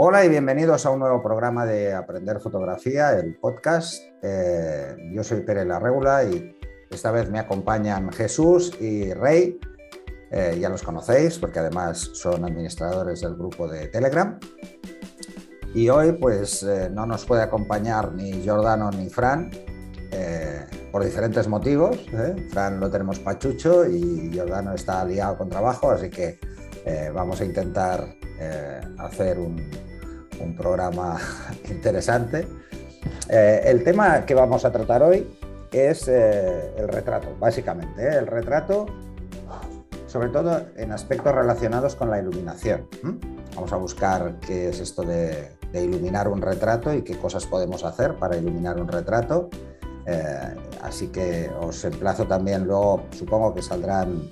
Hola y bienvenidos a un nuevo programa de Aprender Fotografía, el podcast. Eh, yo soy Pere Larregula y esta vez me acompañan Jesús y Rey. Eh, ya los conocéis porque además son administradores del grupo de Telegram. Y hoy pues eh, no nos puede acompañar ni Jordano ni Fran por diferentes motivos. Fran lo tenemos pachucho y Jordano está liado con trabajo, así que vamos a intentar hacer un, un programa interesante. Eh, el tema que vamos a tratar hoy es eh, el retrato, básicamente. ¿eh? El retrato, sobre todo en aspectos relacionados con la iluminación. Vamos a buscar qué es esto de, iluminar un retrato y qué cosas podemos hacer para iluminar un retrato. así que os emplazo también luego, supongo que saldrán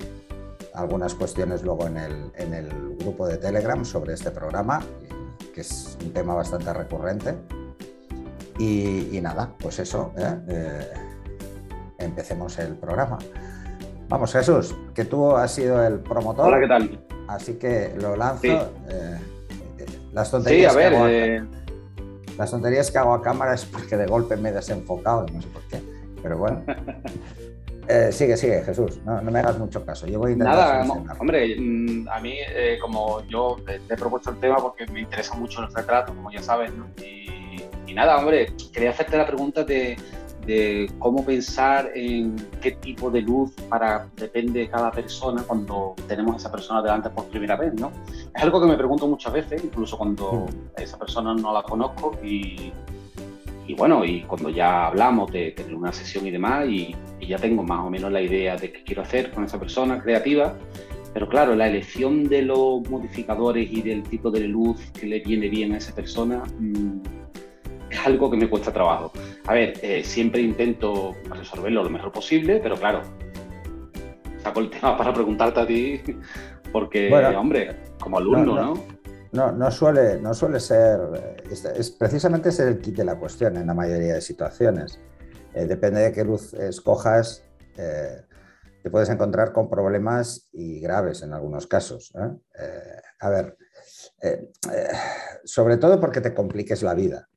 algunas cuestiones luego en el, en el grupo de Telegram sobre este programa que es un tema bastante recurrente. Y, nada, pues eso, ¿eh? Eh, empecemos el programa. Vamos, Jesús, que tú has sido el promotor. Hola, ¿qué tal? Así que lo lanzo. Eh, las tonterías sí, a ver, que hago las tonterías que hago a cámara es porque de golpe me he desenfocado, no sé por qué. Pero bueno. Eh, sigue, sigue, Jesús, no, me hagas mucho caso. Yo voy a Nada, hombre, mm, a mí, eh, como yo te, he propuesto el tema porque me interesa mucho el retrato, como ya sabes, ¿no? y, nada, hombre, quería hacerte la pregunta de, cómo pensar en qué tipo de luz para depende de cada persona cuando tenemos a esa persona delante por primera vez, ¿no? Es algo que me pregunto muchas veces, incluso cuando mm. esa persona no la conozco y y bueno, y cuando ya hablamos de tener una sesión y demás, y, ya tengo más o menos la idea de qué quiero hacer con esa persona creativa, pero claro, la elección de los modificadores y del tipo de luz que le viene bien a esa persona mm, es algo que me cuesta trabajo. A ver, eh, siempre intento resolverlo lo mejor posible, pero claro, saco el tema para preguntarte a ti, porque, hombre, como alumno, ¿no? No, no, suele, no suele ser, es, precisamente es el kit de la cuestión en la mayoría de situaciones. Eh, depende de qué luz escojas, eh, te puedes encontrar con problemas y graves en algunos casos. ¿eh? a ver, sobre todo porque te compliques la vida.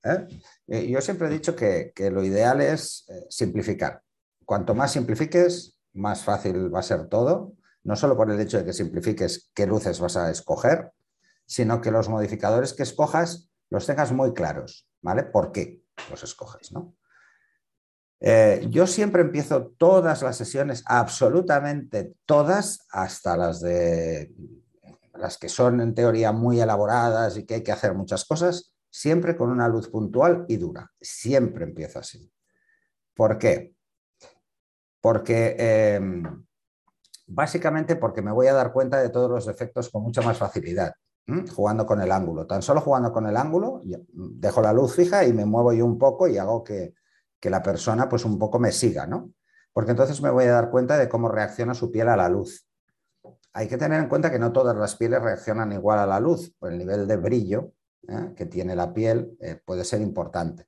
yo siempre he dicho que, que lo ideal es simplificar. Cuanto más simplifiques, más fácil va a ser todo, no solo por el hecho de que simplifiques qué luces vas a escoger, sino que los modificadores que escojas los tengas muy claros, ¿vale? ¿Por qué los escoges, no? Eh, yo siempre empiezo todas las sesiones, absolutamente todas, hasta las de las que son en teoría muy elaboradas y que hay que hacer muchas cosas, siempre con una luz puntual y dura. Siempre empiezo así. ¿Por qué? Porque em, básicamente porque me voy a dar cuenta de todos los defectos con mucha más facilidad jugando con el ángulo. Tan solo jugando con el ángulo, dejo la luz fija y me muevo yo un poco y hago que, la persona pues un poco me siga, ¿no? Porque entonces me voy a dar cuenta de cómo reacciona su piel a la luz. Hay que tener en cuenta que no todas las pieles reaccionan igual a la luz, pues el nivel de brillo ¿eh? que tiene la piel eh, puede ser importante.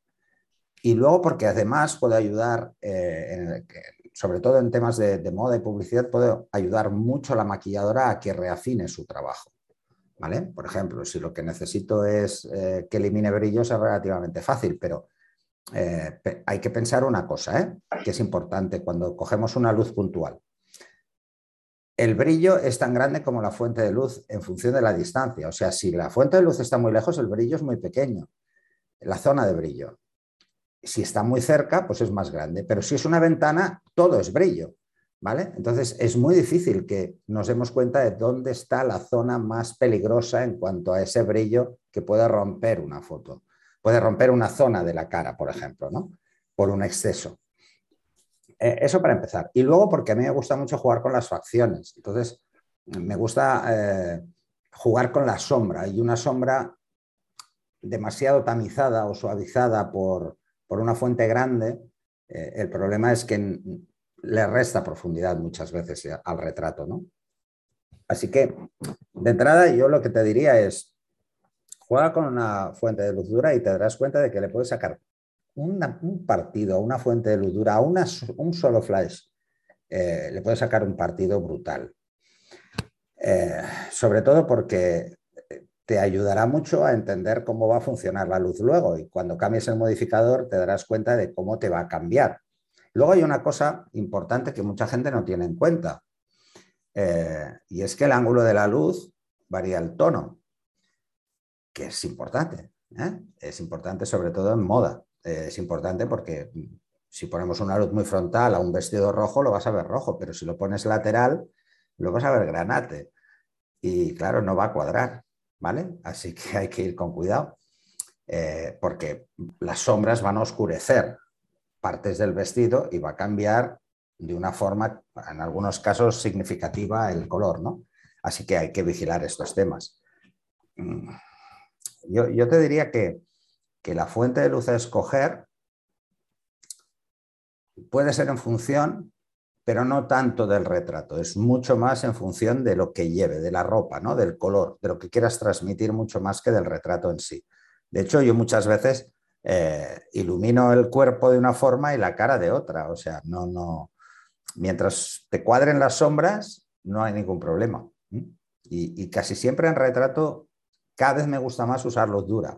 Y luego porque además puede ayudar, eh, sobre todo en temas de, de moda y publicidad, puede ayudar mucho a la maquilladora a que reafine su trabajo. Por ejemplo, si lo que necesito es eh, que elimine brillos es relativamente fácil, pero eh, hay que pensar una cosa, ¿eh? que es importante cuando cogemos una luz puntual. El brillo es tan grande como la fuente de luz en función de la distancia. O sea, si la fuente de luz está muy lejos, el brillo es muy pequeño, la zona de brillo. Si está muy cerca, pues es más grande. Pero si es una ventana, todo es brillo. Entonces es muy difícil que nos demos cuenta de dónde está la zona más peligrosa en cuanto a ese brillo que puede romper una foto. Puede romper una zona de la cara, por ejemplo, ¿no? Por un exceso. Eh, eso para empezar. Y luego porque a mí me gusta mucho jugar con las facciones. Entonces, me gusta eh, jugar con la sombra y una sombra demasiado tamizada o suavizada por, una fuente grande. Eh, el problema es que le resta profundidad muchas veces al retrato, ¿no? Así que, de entrada, yo lo que te diría es, juega con una fuente de luz dura y te darás cuenta de que le puedes sacar un partido, una fuente de luz dura, a un solo flash, eh, le puedes sacar un partido brutal. Eh, sobre todo porque te ayudará mucho a entender cómo va a funcionar la luz luego y cuando cambies el modificador te darás cuenta de cómo te va a cambiar. Luego hay una cosa importante que mucha gente no tiene en cuenta eh, y es que el ángulo de la luz varía el tono, que es importante. ¿eh? Es importante sobre todo en moda. Eh, es importante porque si ponemos una luz muy frontal a un vestido rojo lo vas a ver rojo, pero si lo pones lateral lo vas a ver granate. Y claro, no va a cuadrar. ¿vale? Así que hay que ir con cuidado, porque las sombras van a oscurecer partes del vestido y va a cambiar de una forma, en algunos casos, significativa el color, ¿no? Así que hay que vigilar estos temas. Mm. Yo, te diría que, que la fuente de luz a escoger puede ser en función pero no tanto del retrato, es mucho más en función de lo que lleve, de la ropa, ¿no? del color, de lo que quieras transmitir mucho más que del retrato en sí. De hecho, yo muchas veces eh, ilumino el cuerpo de una forma y la cara de otra, o sea, no, no, mientras te cuadren las sombras, no hay ningún problema. Y, casi siempre en retrato, cada vez me gusta más usar luz dura,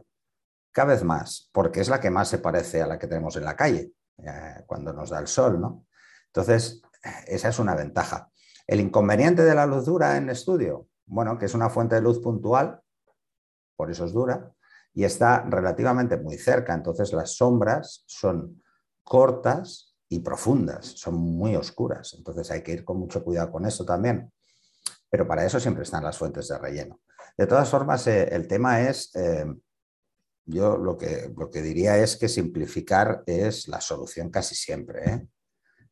cada vez más, porque es la que más se parece a la que tenemos en la calle, eh, cuando nos da el sol, ¿no? Entonces, esa es una ventaja. El inconveniente de la luz dura en estudio, bueno, que es una fuente de luz puntual, por eso es dura, y está relativamente muy cerca, entonces las sombras son cortas y profundas, son muy oscuras, entonces hay que ir con mucho cuidado con eso también. Pero para eso siempre están las fuentes de relleno. De todas formas, eh, el tema es, eh, yo lo que, lo que diría es que simplificar es la solución casi siempre, ¿eh?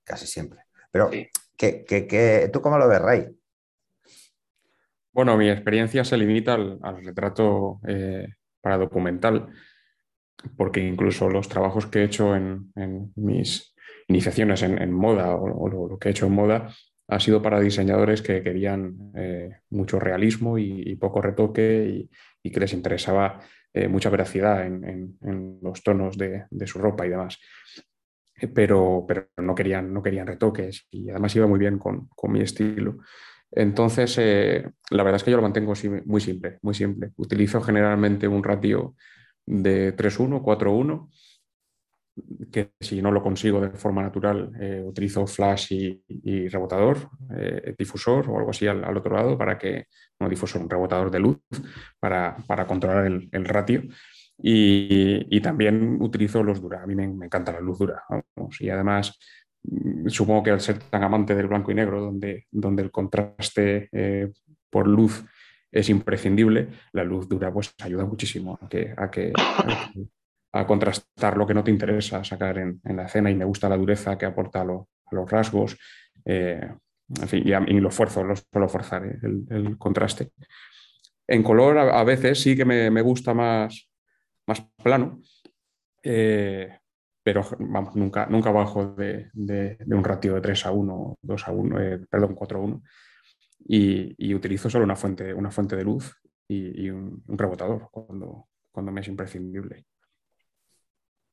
casi siempre. Pero, ¿qué, tú cómo lo ves, Rey? Bueno, mi experiencia se limita al, retrato eh, para documental, porque incluso los trabajos que he hecho en, mis iniciaciones en, moda o, lo, que he hecho en moda ha sido para diseñadores que querían eh, mucho realismo y, poco retoque y, que les interesaba eh, mucha veracidad en, los tonos de, su ropa y demás pero, pero no, querían, no querían retoques y además iba muy bien con, con mi estilo. Entonces, eh, la verdad es que yo lo mantengo muy simple, muy simple. Utilizo generalmente un ratio de 3-1, 4-1, que si no lo consigo de forma natural, eh, utilizo flash y, rebotador, eh, difusor o algo así al, otro lado para que, no difusor, un rebotador de luz para, para controlar el, ratio. Y, también utilizo los dura. A mí me, encanta la luz dura. Y además, supongo que al ser tan amante del blanco y negro, donde, donde el contraste eh, por luz es imprescindible, la luz dura pues ayuda muchísimo a que, a contrastar lo que no te interesa sacar en, la escena y me gusta la dureza que aporta a, los rasgos. Eh, en fin, y, a, lo esfuerzo, lo suelo forzar eh, el, contraste. En color a, veces sí que me, me gusta más, más plano, eh, pero vamos, nunca, nunca bajo de, un ratio de 3 a 1, 2 a 1, eh, perdón, 4 a 1. Y, utilizo solo una fuente, una fuente de luz y, un, rebotador cuando, cuando me es imprescindible.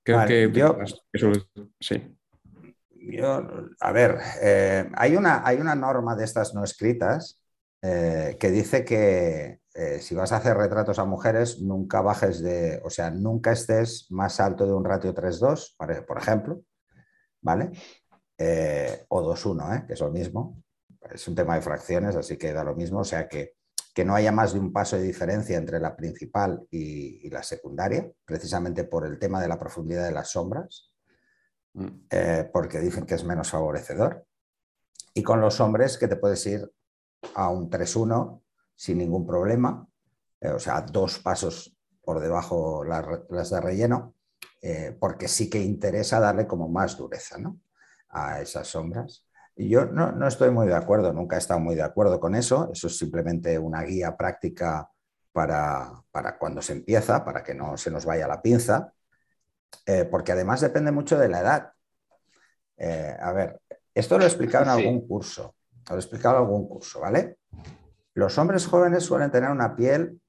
Creo que yo, sí. a ver, eh, hay, una, hay una norma de estas no escritas que dice que eh, si vas a hacer retratos a mujeres, nunca bajes de, o sea, nunca estés más alto de un ratio 3-2, por ejemplo, ¿vale? Eh, o 2-1, ¿eh? que es lo mismo. Es un tema de fracciones, así que da lo mismo, o sea que, que no haya más de un paso de diferencia entre la principal y, la secundaria, precisamente por el tema de la profundidad de las sombras, mm. porque dicen que es menos favorecedor. Y con los hombres que te puedes ir a un 3-1 sin ningún problema, eh, o sea, dos pasos por debajo las, de relleno, eh, porque sí que interesa darle como más dureza a esas sombras. Y yo no, estoy muy de acuerdo, nunca he estado muy de acuerdo con eso, eso es simplemente una guía práctica para, cuando se empieza, para que no se nos vaya la pinza, eh, porque además depende mucho de la edad. a ver, esto lo he explicado en algún curso, lo he explicado en algún curso, ¿vale? Los hombres jóvenes suelen tener una piel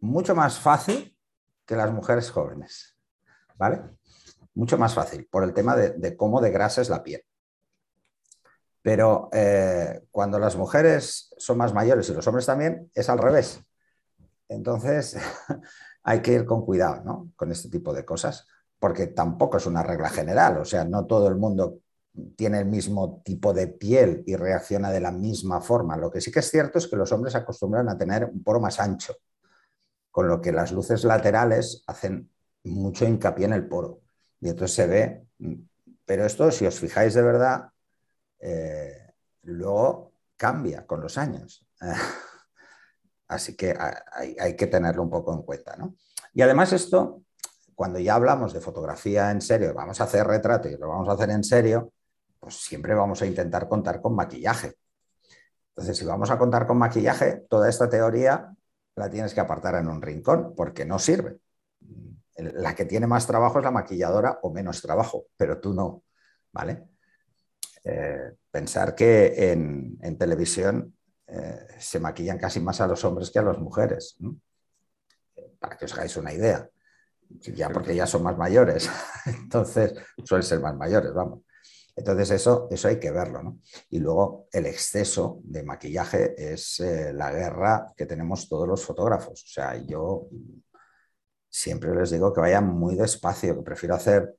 mucho más fácil que las mujeres jóvenes, ¿vale? Mucho más fácil por el tema de, cómo de grasa es la piel. Pero eh, cuando las mujeres son más mayores y los hombres también, es al revés. entonces hay que ir con cuidado ¿no? con este tipo de cosas, porque tampoco es una regla general, o sea, no todo el mundo tiene el mismo tipo de piel y reacciona de la misma forma. Lo que sí que es cierto es que los hombres acostumbran a tener un poro más ancho, con lo que las luces laterales hacen mucho hincapié en el poro. Y entonces se ve, pero esto, si os fijáis de verdad, eh, luego cambia con los años. Así que hay, que tenerlo un poco en cuenta. Y además esto, cuando ya hablamos de fotografía en serio, vamos a hacer retrato y lo vamos a hacer en serio, pues siempre vamos a intentar contar con maquillaje. Entonces, si vamos a contar con maquillaje, toda esta teoría la tienes que apartar en un rincón porque no sirve. La que tiene más trabajo es la maquilladora o menos trabajo, pero tú no, ¿vale? Eh, pensar que en, televisión eh, se maquillan casi más a los hombres que a las mujeres, para que os hagáis una idea, ya porque ya son más mayores, entonces suelen ser más mayores, vamos. Entonces eso, eso hay que verlo. ¿no? Y luego el exceso de maquillaje es eh, la guerra que tenemos todos los fotógrafos. O sea, yo siempre les digo que vayan muy despacio, que prefiero hacer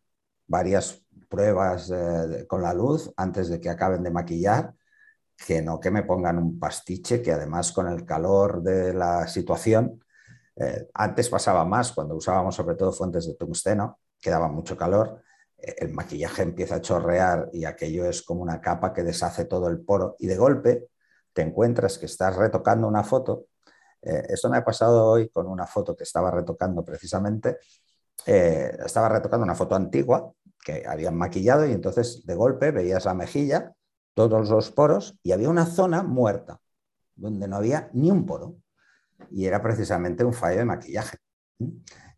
varias pruebas eh, con la luz antes de que acaben de maquillar, que no que me pongan un pastiche que además con el calor de la situación, eh, antes pasaba más cuando usábamos sobre todo fuentes de tungsteno, que daba mucho calor el maquillaje empieza a chorrear y aquello es como una capa que deshace todo el poro y de golpe te encuentras que estás retocando una foto. Eh, esto me ha pasado hoy con una foto que estaba retocando precisamente. Eh, estaba retocando una foto antigua que habían maquillado y entonces de golpe veías la mejilla, todos los poros y había una zona muerta donde no había ni un poro y era precisamente un fallo de maquillaje.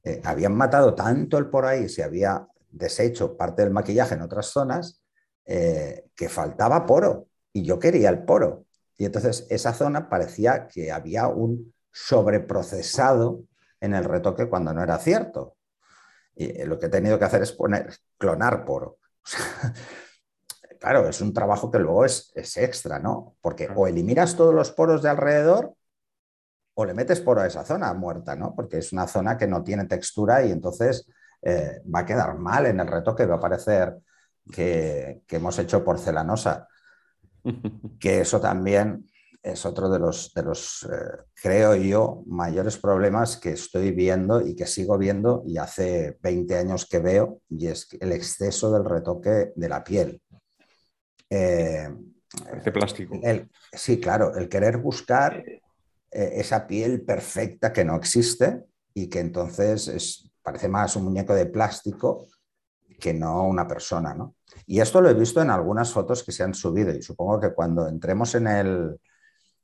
Eh, habían matado tanto el poro ahí, se había deshecho parte del maquillaje en otras zonas eh, que faltaba poro y yo quería el poro. Y entonces esa zona parecía que había un sobreprocesado en el retoque cuando no era cierto. Y eh, lo que he tenido que hacer es poner, clonar poro. claro, es un trabajo que luego es, es, extra, ¿no? Porque o eliminas todos los poros de alrededor o le metes poro a esa zona muerta, ¿no? Porque es una zona que no tiene textura y entonces eh, va a quedar mal en el retoque, va a parecer que, hemos hecho porcelanosa. que eso también es otro de los, de los eh, creo yo, mayores problemas que estoy viendo y que sigo viendo y hace 20 años que veo, y es el exceso del retoque de la piel. Eh, de plástico. sí, claro, el querer buscar esa piel perfecta que no existe y que entonces es, parece más un muñeco de plástico que no una persona, ¿no? Y esto lo he visto en algunas fotos que se han subido y supongo que cuando entremos en el,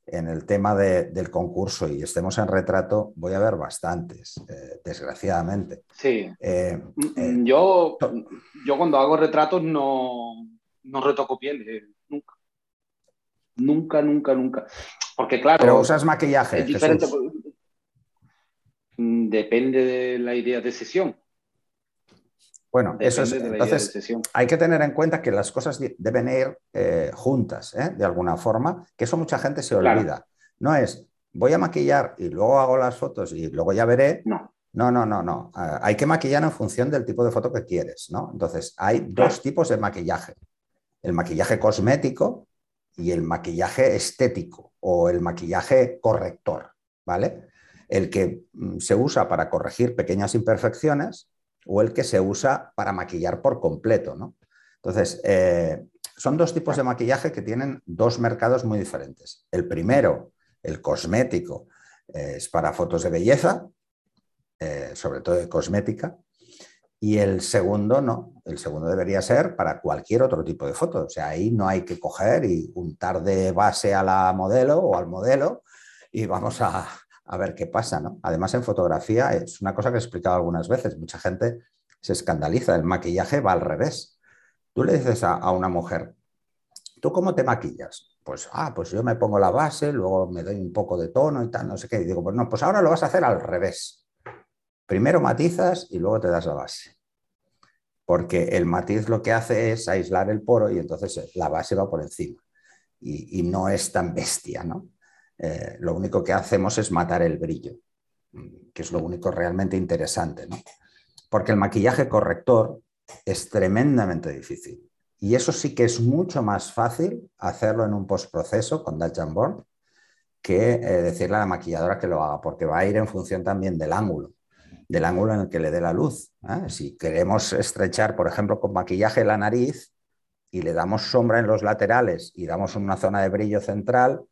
en el tema del concurso y estemos en retrato, voy a ver bastantes, eh, desgraciadamente. Sí. Eh, eh, yo, yo cuando hago retratos no, no retoco piel, nunca. Nunca, nunca, nunca. Porque claro... Pero usas maquillaje. Es diferente. Depende de la idea de sesión. Bueno, eso es. Entonces, hay que tener en cuenta que las cosas deben ir eh, juntas, ¿eh? de alguna forma, que eso mucha gente se olvida. No es, voy a maquillar y luego hago las fotos y luego ya veré. No. No, no, no, no. Ah, hay que maquillar en función del tipo de foto que quieres, ¿no? Entonces, hay dos tipos de maquillaje. El maquillaje cosmético y el maquillaje estético o el maquillaje corrector, ¿vale? El que mm, se usa para corregir pequeñas imperfecciones o el que se usa para maquillar por completo. ¿no? Entonces, eh, son dos tipos de maquillaje que tienen dos mercados muy diferentes. El primero, el cosmético, eh, es para fotos de belleza, eh, sobre todo de cosmética, y el segundo no, el segundo debería ser para cualquier otro tipo de foto. O sea, ahí no hay que coger y untar de base a la modelo o al modelo y vamos a, a ver qué pasa. ¿no? Además, en fotografía es una cosa que he explicado algunas veces. Mucha gente se escandaliza. El maquillaje va al revés. Tú le dices a, una mujer, ¿tú cómo te maquillas? Pues, ah, pues yo me pongo la base, luego me doy un poco de tono y tal, no sé qué. Y digo, pues no, pues ahora lo vas a hacer al revés. Primero matizas y luego te das la base. Porque el matiz lo que hace es aislar el poro y entonces la base va por encima. Y no es tan bestia, ¿no? Eh, lo único que hacemos es matar el brillo. que es lo único realmente interesante, ¿no? Porque el maquillaje corrector es tremendamente difícil. Y eso sí que es mucho más fácil hacerlo en un postproceso con Dutch Born que eh, decirle a la maquilladora que lo haga, porque va a ir en función también del ángulo, del ángulo en el que le dé la luz. ¿eh? Si queremos estrechar, por ejemplo, con maquillaje la nariz y le damos sombra en los laterales y damos una zona de brillo central,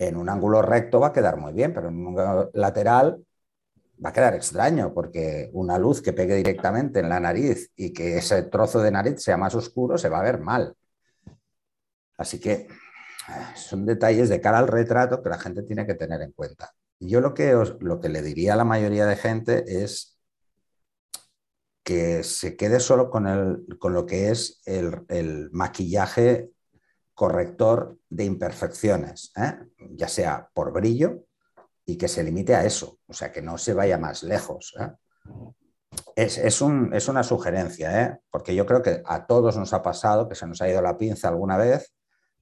en un ángulo recto va a quedar muy bien, pero en un lateral va a quedar extraño, porque una luz que pegue directamente en la nariz y que ese trozo de nariz sea más oscuro se va a ver mal. Así que son detalles de cara al retrato que la gente tiene que tener en cuenta. Yo lo que, lo que le diría a la mayoría de gente es que se quede solo con, el, con lo que es el, maquillaje corrector de imperfecciones, ¿eh? ya sea por brillo y que se limite a eso, o sea, que no se vaya más lejos. ¿eh? Es, es, una sugerencia, ¿eh? porque yo creo que a todos nos ha pasado que se nos ha ido la pinza alguna vez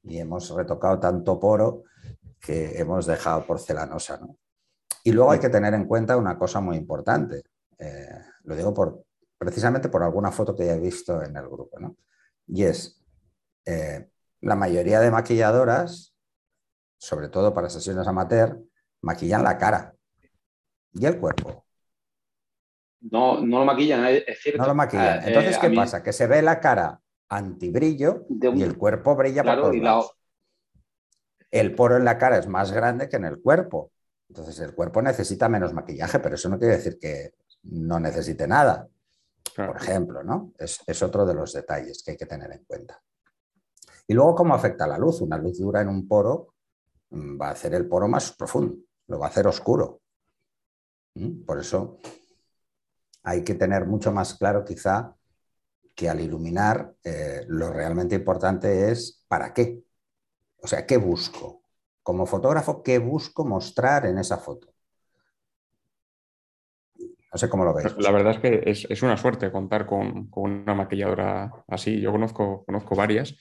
y hemos retocado tanto poro que hemos dejado porcelanosa. ¿no? Y luego hay que tener en cuenta una cosa muy importante. Lo digo por, precisamente por alguna foto que ya he visto en el grupo. ¿no? Y es, la mayoría de maquilladoras, sobre todo para sesiones amateur, maquillan la cara y el cuerpo. No, no lo maquillan, es cierto. No lo maquillan. Ah, Entonces, eh, ¿qué pasa? Que se ve la cara antibrillo y el cuerpo brilla por todos lados. El poro en la cara es más grande que en el cuerpo. Entonces el cuerpo necesita menos maquillaje, pero eso no quiere decir que no necesite nada. Por ejemplo, ¿no? Es, es, otro de los detalles que hay que tener en cuenta. Y luego, ¿cómo afecta la luz? Una luz dura en un poro mm, va a hacer el poro más profundo, lo va a hacer oscuro. ¿Mm? Por eso hay que tener mucho más claro quizá que al iluminar eh, lo realmente importante es para qué. O sea, ¿qué busco? Como fotógrafo, ¿qué busco mostrar en esa foto? No sé cómo lo veis. La verdad es que es, una suerte contar con, una maquilladora así. Yo conozco, conozco varias,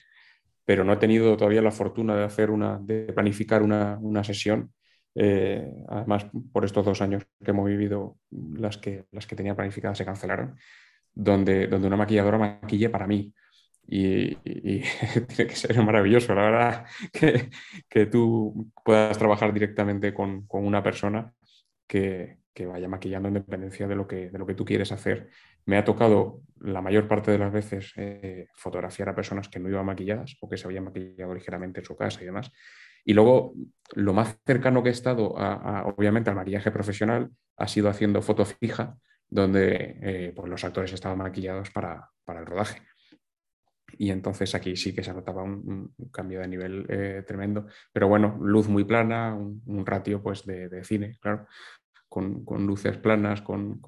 pero no he tenido todavía la fortuna de hacer una, de planificar una, sesión. Eh, además, por estos dos años que hemos vivido, las que, las que tenía planificadas se cancelaron donde, donde una maquilladora maquille para mí. Y, tiene que ser maravilloso, la verdad, que, que tú puedas trabajar directamente con, con una persona que, que, vaya maquillando en dependencia de lo, que, de lo que tú quieres hacer. Me ha tocado la mayor parte de las veces eh, fotografiar a personas que no iban maquilladas o que se habían maquillado ligeramente en su casa y demás. Y luego, lo más cercano que he estado, a, obviamente, al maquillaje profesional ha sido haciendo foto fija donde eh, pues los actores estaban maquillados para, el rodaje. Y entonces aquí sí que se notaba un, cambio de nivel eh, tremendo. Pero bueno, luz muy plana, un, ratio pues de, cine, claro, con, luces planas, con,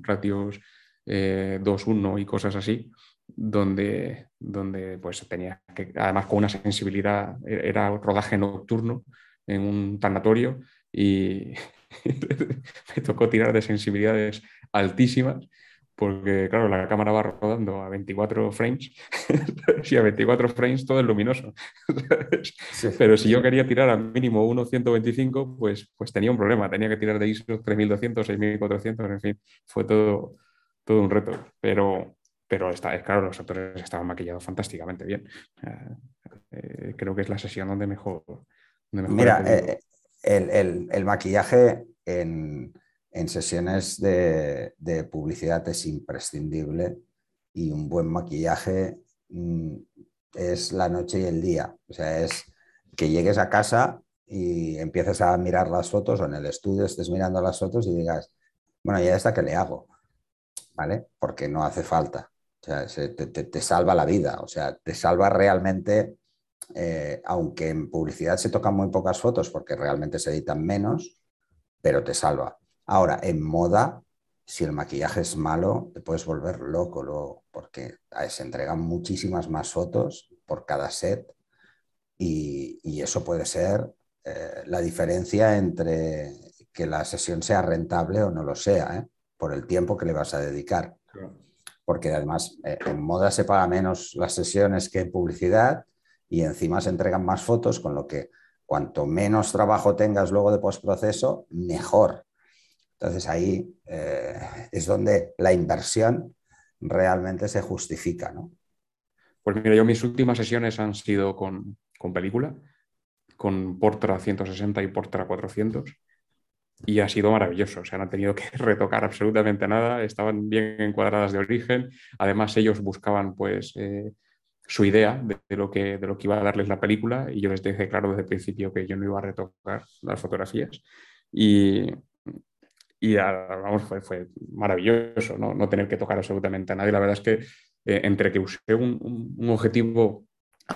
ratios 2-1 eh, y cosas así, donde, donde pues tenía que, además con una sensibilidad, era rodaje nocturno en un tanatorio y me tocó tirar de sensibilidades altísimas, porque claro, la cámara va rodando a 24 frames y a 24 frames todo es luminoso. Pero si yo quería tirar al mínimo 1.125, pues, pues tenía un problema, tenía que tirar de ISO 3200, 6400, en fin, fue todo, todo un reto. Pero, pero está, claro, los actores estaban maquillados fantásticamente bien. Eh, creo que es la sesión donde mejor... Mira, eh, el, el maquillaje en en sesiones de, publicidad es imprescindible y un buen maquillaje mm, es la noche y el día. O sea, es que llegues a casa y empieces a mirar las fotos o en el estudio estés mirando las fotos y digas, bueno, ya está que le hago, ¿vale? Porque no hace falta. O sea, te, salva la vida, o sea, te salva realmente, eh, aunque en publicidad se tocan muy pocas fotos porque realmente se editan menos, pero te salva. Ahora, en moda, si el maquillaje es malo, te puedes volver loco porque se entregan muchísimas más fotos por cada set y, eso puede ser eh, la diferencia entre que la sesión sea rentable o no lo sea, ¿eh? Por el tiempo que le vas a dedicar. Porque además eh, en moda se paga menos las sesiones que en publicidad y encima se entregan más fotos, con lo que cuanto menos trabajo tengas luego de postproceso, mejor Entonces ahí eh, es donde la inversión realmente se justifica, ¿no? Pues mira, yo mis últimas sesiones han sido con, película, con Portra 160 y Portra 400, y ha sido maravilloso. O sea, no han tenido que retocar absolutamente nada, estaban bien encuadradas de origen. Además, ellos buscaban pues eh, su idea de, lo que, de lo que iba a darles la película y yo les dije claro desde el principio que yo no iba a retocar las fotografías. Y, y vamos, fue, fue maravilloso ¿no? no, tener que tocar absolutamente a nadie. La verdad es que eh, entre que usé un, objetivo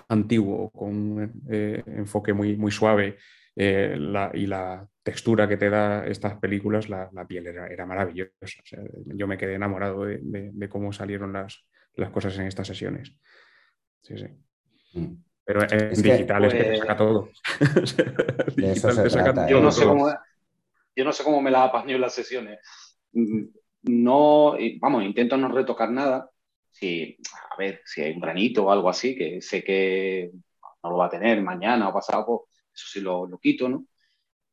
antiguo con un eh, enfoque muy, muy suave eh, la, y la textura que te da estas películas, la, la piel era, era maravillosa. O sea, yo me quedé enamorado de, de, de, cómo salieron las, las cosas en estas sesiones. Sí, sí. Mm. Pero en es digital que, es que te saca todo. digital te saca todo. Yo no sé cómo yo no sé cómo me las apaño en las sesiones. Mm, no, vamos, intento no retocar nada. Si, a ver, si hay un granito o algo así, que sé que no lo va a tener mañana o pasado, pues eso sí lo, lo quito, ¿no?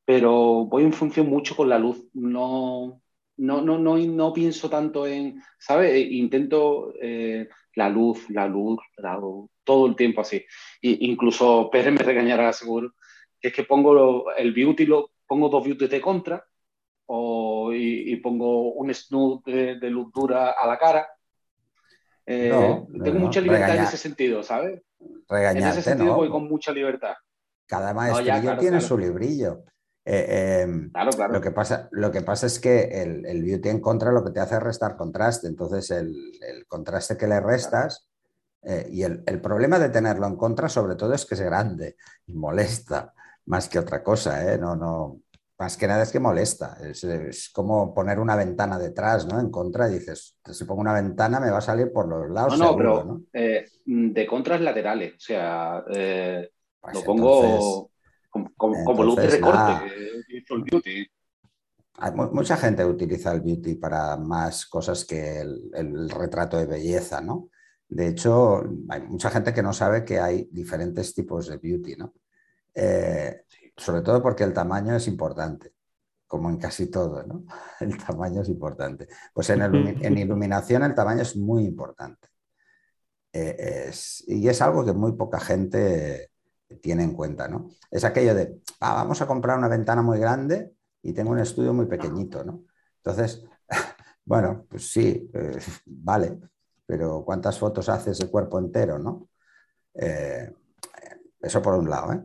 Pero voy en función mucho con la luz. No, no, no, no, no pienso tanto en, ¿sabes? E intento eh, la luz, la luz, la luz, todo el tiempo así. Y, incluso Pérez me regañará seguro, que es que pongo el beauty, lo, pongo dos beauty de contra o, y, pongo un snoot de, luz dura a la cara. Eh, tengo mucha libertad en ese sentido, ¿sabes? En ese sentido voy con mucha libertad. Cada maestrillo tiene su librillo. Eh, em, claro, claro. Lo, que pasa, lo que pasa es que el, el, beauty en contra lo que te hace es restar contraste. Entonces, el, el contraste que le restas, eh, y el, el, problema de tenerlo en contra, sobre todo, es que es grande y molesta más que otra cosa, ¿eh? No, no, más que nada es que molesta. Es, como poner una ventana detrás, ¿no? En contra, dices, si pongo una ventana me va a salir por los lados. No, no, pero de contras laterales. O sea, eh, pues lo pongo como, como, luz de recorte. el beauty. Hay mucha gente utiliza el beauty para más cosas que el, el, retrato de belleza, ¿no? De hecho, hay mucha gente que no sabe que hay diferentes tipos de beauty, ¿no? Eh, sobre todo porque el tamaño es importante, como en casi todo, ¿no? El tamaño es importante. Pues en, en iluminación el tamaño es muy importante. Eh, es, y es algo que muy poca gente tiene en cuenta, ¿no? Es aquello de, ah, vamos a comprar una ventana muy grande y tengo un estudio muy pequeñito, ¿no? Entonces, bueno, pues sí, eh, vale, pero ¿cuántas fotos haces de cuerpo entero, no? Eh, eso por un lado, ¿eh?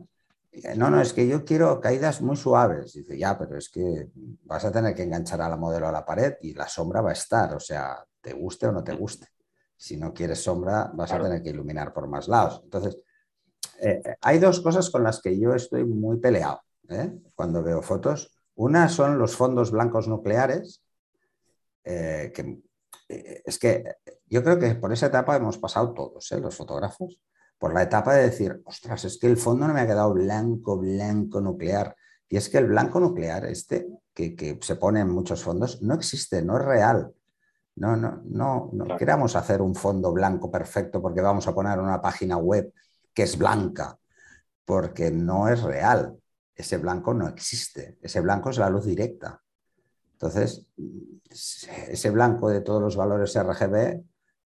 No, no, es que yo quiero caídas muy suaves. Dice, ya, pero es que vas a tener que enganchar a la modelo a la pared y la sombra va a estar, o sea, te guste o no te guste. Si no quieres sombra, vas a tener que iluminar por más lados. Entonces, eh, hay dos cosas con las que yo estoy muy peleado ¿eh? cuando veo fotos. Una son los fondos blancos nucleares, eh, que es que yo creo que por esa etapa hemos pasado todos, los fotógrafos por la etapa de decir, ostras, es que el fondo no me ha quedado blanco, blanco nuclear. Y es que el blanco nuclear, este, que, se pone en muchos fondos, no existe, no es real. No, no, no, no queramos hacer un fondo blanco perfecto porque vamos a poner una página web que es blanca, porque no es real. Ese blanco no existe. Ese blanco es la luz directa. Entonces, ese blanco de todos los valores RGB,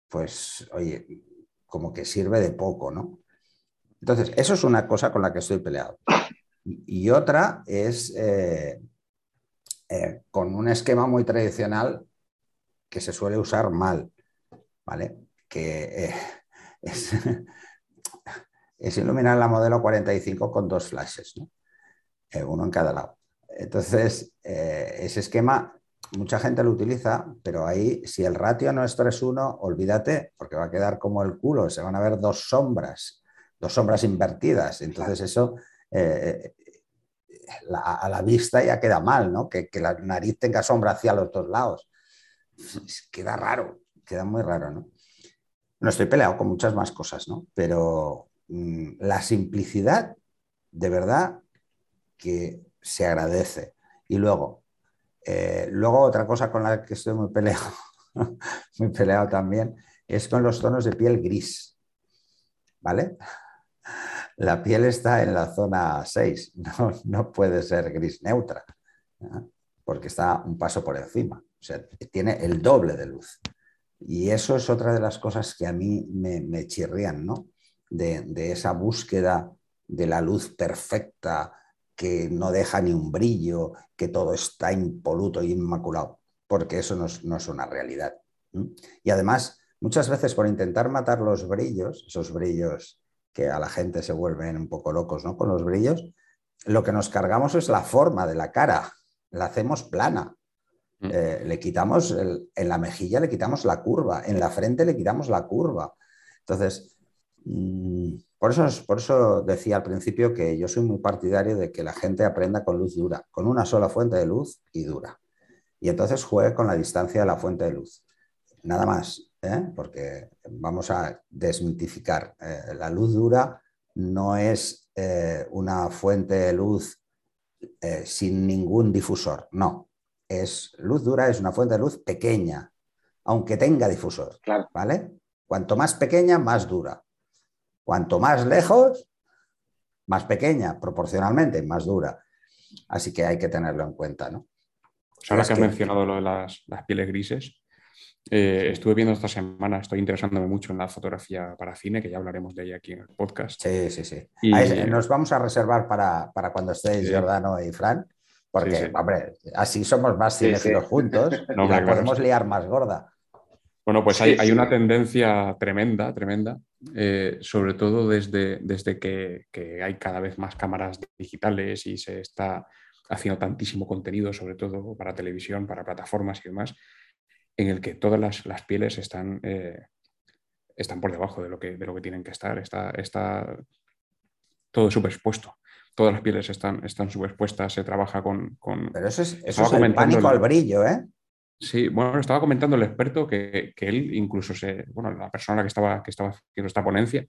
pues, oye, como que sirve de poco, ¿no? Entonces, eso es una cosa con la que estoy peleado. Y otra es eh, eh, con un esquema muy tradicional que se suele usar mal, ¿vale? Que eh, es, es, iluminar la modelo 45 con dos flashes, ¿no? uno en cada lado. Entonces, ese esquema mucha gente lo utiliza, pero ahí si el ratio no es 3-1, olvídate, porque va a quedar como el culo, se van a ver dos sombras, dos sombras invertidas. Entonces eso eh, a la vista ya queda mal, ¿no? Que, la nariz tenga sombra hacia los dos lados. Queda raro, queda muy raro, ¿no? No estoy peleado con muchas más cosas, ¿no? Pero la simplicidad, de verdad, que se agradece. Y luego, eh, luego, otra cosa con la que estoy muy peleado, muy peleado también, es con los tonos de piel gris. ¿Vale? La piel está en la zona 6, no, puede ser gris neutra. porque está un paso por encima, o sea, tiene el doble de luz. Y eso es otra de las cosas que a mí me, chirrían, ¿no? De, de, esa búsqueda de la luz perfecta que no deja ni un brillo, que todo está impoluto y inmaculado, porque eso no es, una realidad. Y además, muchas veces por intentar matar los brillos, esos brillos que a la gente se vuelven un poco locos ¿no? con los brillos, lo que nos cargamos es la forma de la cara, la hacemos plana. Mm. Eh, le quitamos en la mejilla le quitamos la curva, en la frente le quitamos la curva. Entonces, por, eso, por eso decía al principio que yo soy muy partidario de que la gente aprenda con luz dura, con una sola fuente de luz y dura. Y entonces juegue con la distancia de la fuente de luz. Nada más, ¿eh? porque vamos a desmitificar. Eh, la luz dura no es una fuente de luz sin ningún difusor, no, es luz dura, es una fuente de luz pequeña, aunque tenga difusor. ¿Vale? Cuanto más pequeña, más dura. Cuanto más lejos, más pequeña, proporcionalmente, más dura. Así que hay que tenerlo en cuenta, ¿no? Pues ahora que has mencionado lo de las, pieles grises, eh, estuve viendo esta semana, estoy interesándome mucho en la fotografía para cine, que ya hablaremos de ella aquí en el podcast. Sí, sí, sí. nos vamos a reservar para, cuando estéis Jordano y Fran, porque, hombre, así somos más cinéfilos juntos y la podemos liar más gorda. Bueno, pues hay, una tendencia tremenda, tremenda, eh, sobre todo desde, desde que, hay cada vez más cámaras digitales y se está haciendo tantísimo contenido, sobre todo para televisión, para plataformas y demás, en el que todas las, pieles están, eh, están por debajo de lo, que, de lo que tienen que estar. Está, está todo superexpuesto todas las pieles están, están subexpuestas, se trabaja con... Pero eso es, eso es el pánico al brillo, ¿eh? Sí, bueno, estaba comentando el experto que, él incluso se, bueno, la persona que estaba, que estaba haciendo esta ponencia,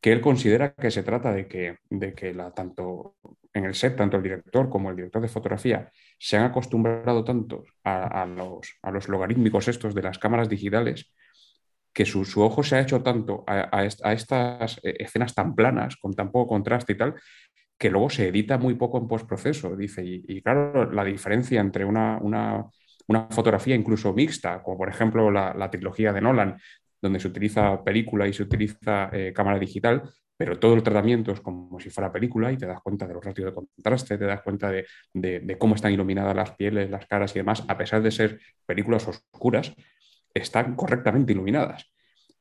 que él considera que se trata de que, de que la, tanto en el set, tanto el director como el director de fotografía se han acostumbrado tanto a, los, a los, logarítmicos estos de las cámaras digitales que su, ojo se ha hecho tanto a, estas eh, escenas tan planas, con tan poco contraste y tal, que luego se edita muy poco en postproceso, dice. Y, claro, la diferencia entre una, fotografía incluso mixta, como por ejemplo la, trilogía de Nolan, donde se utiliza película y se utiliza eh, cámara digital, pero todo el tratamiento es como si fuera película y te das cuenta de los ratios de contraste, te das cuenta de, cómo están iluminadas las pieles, las caras y demás, a pesar de ser películas oscuras, están correctamente iluminadas.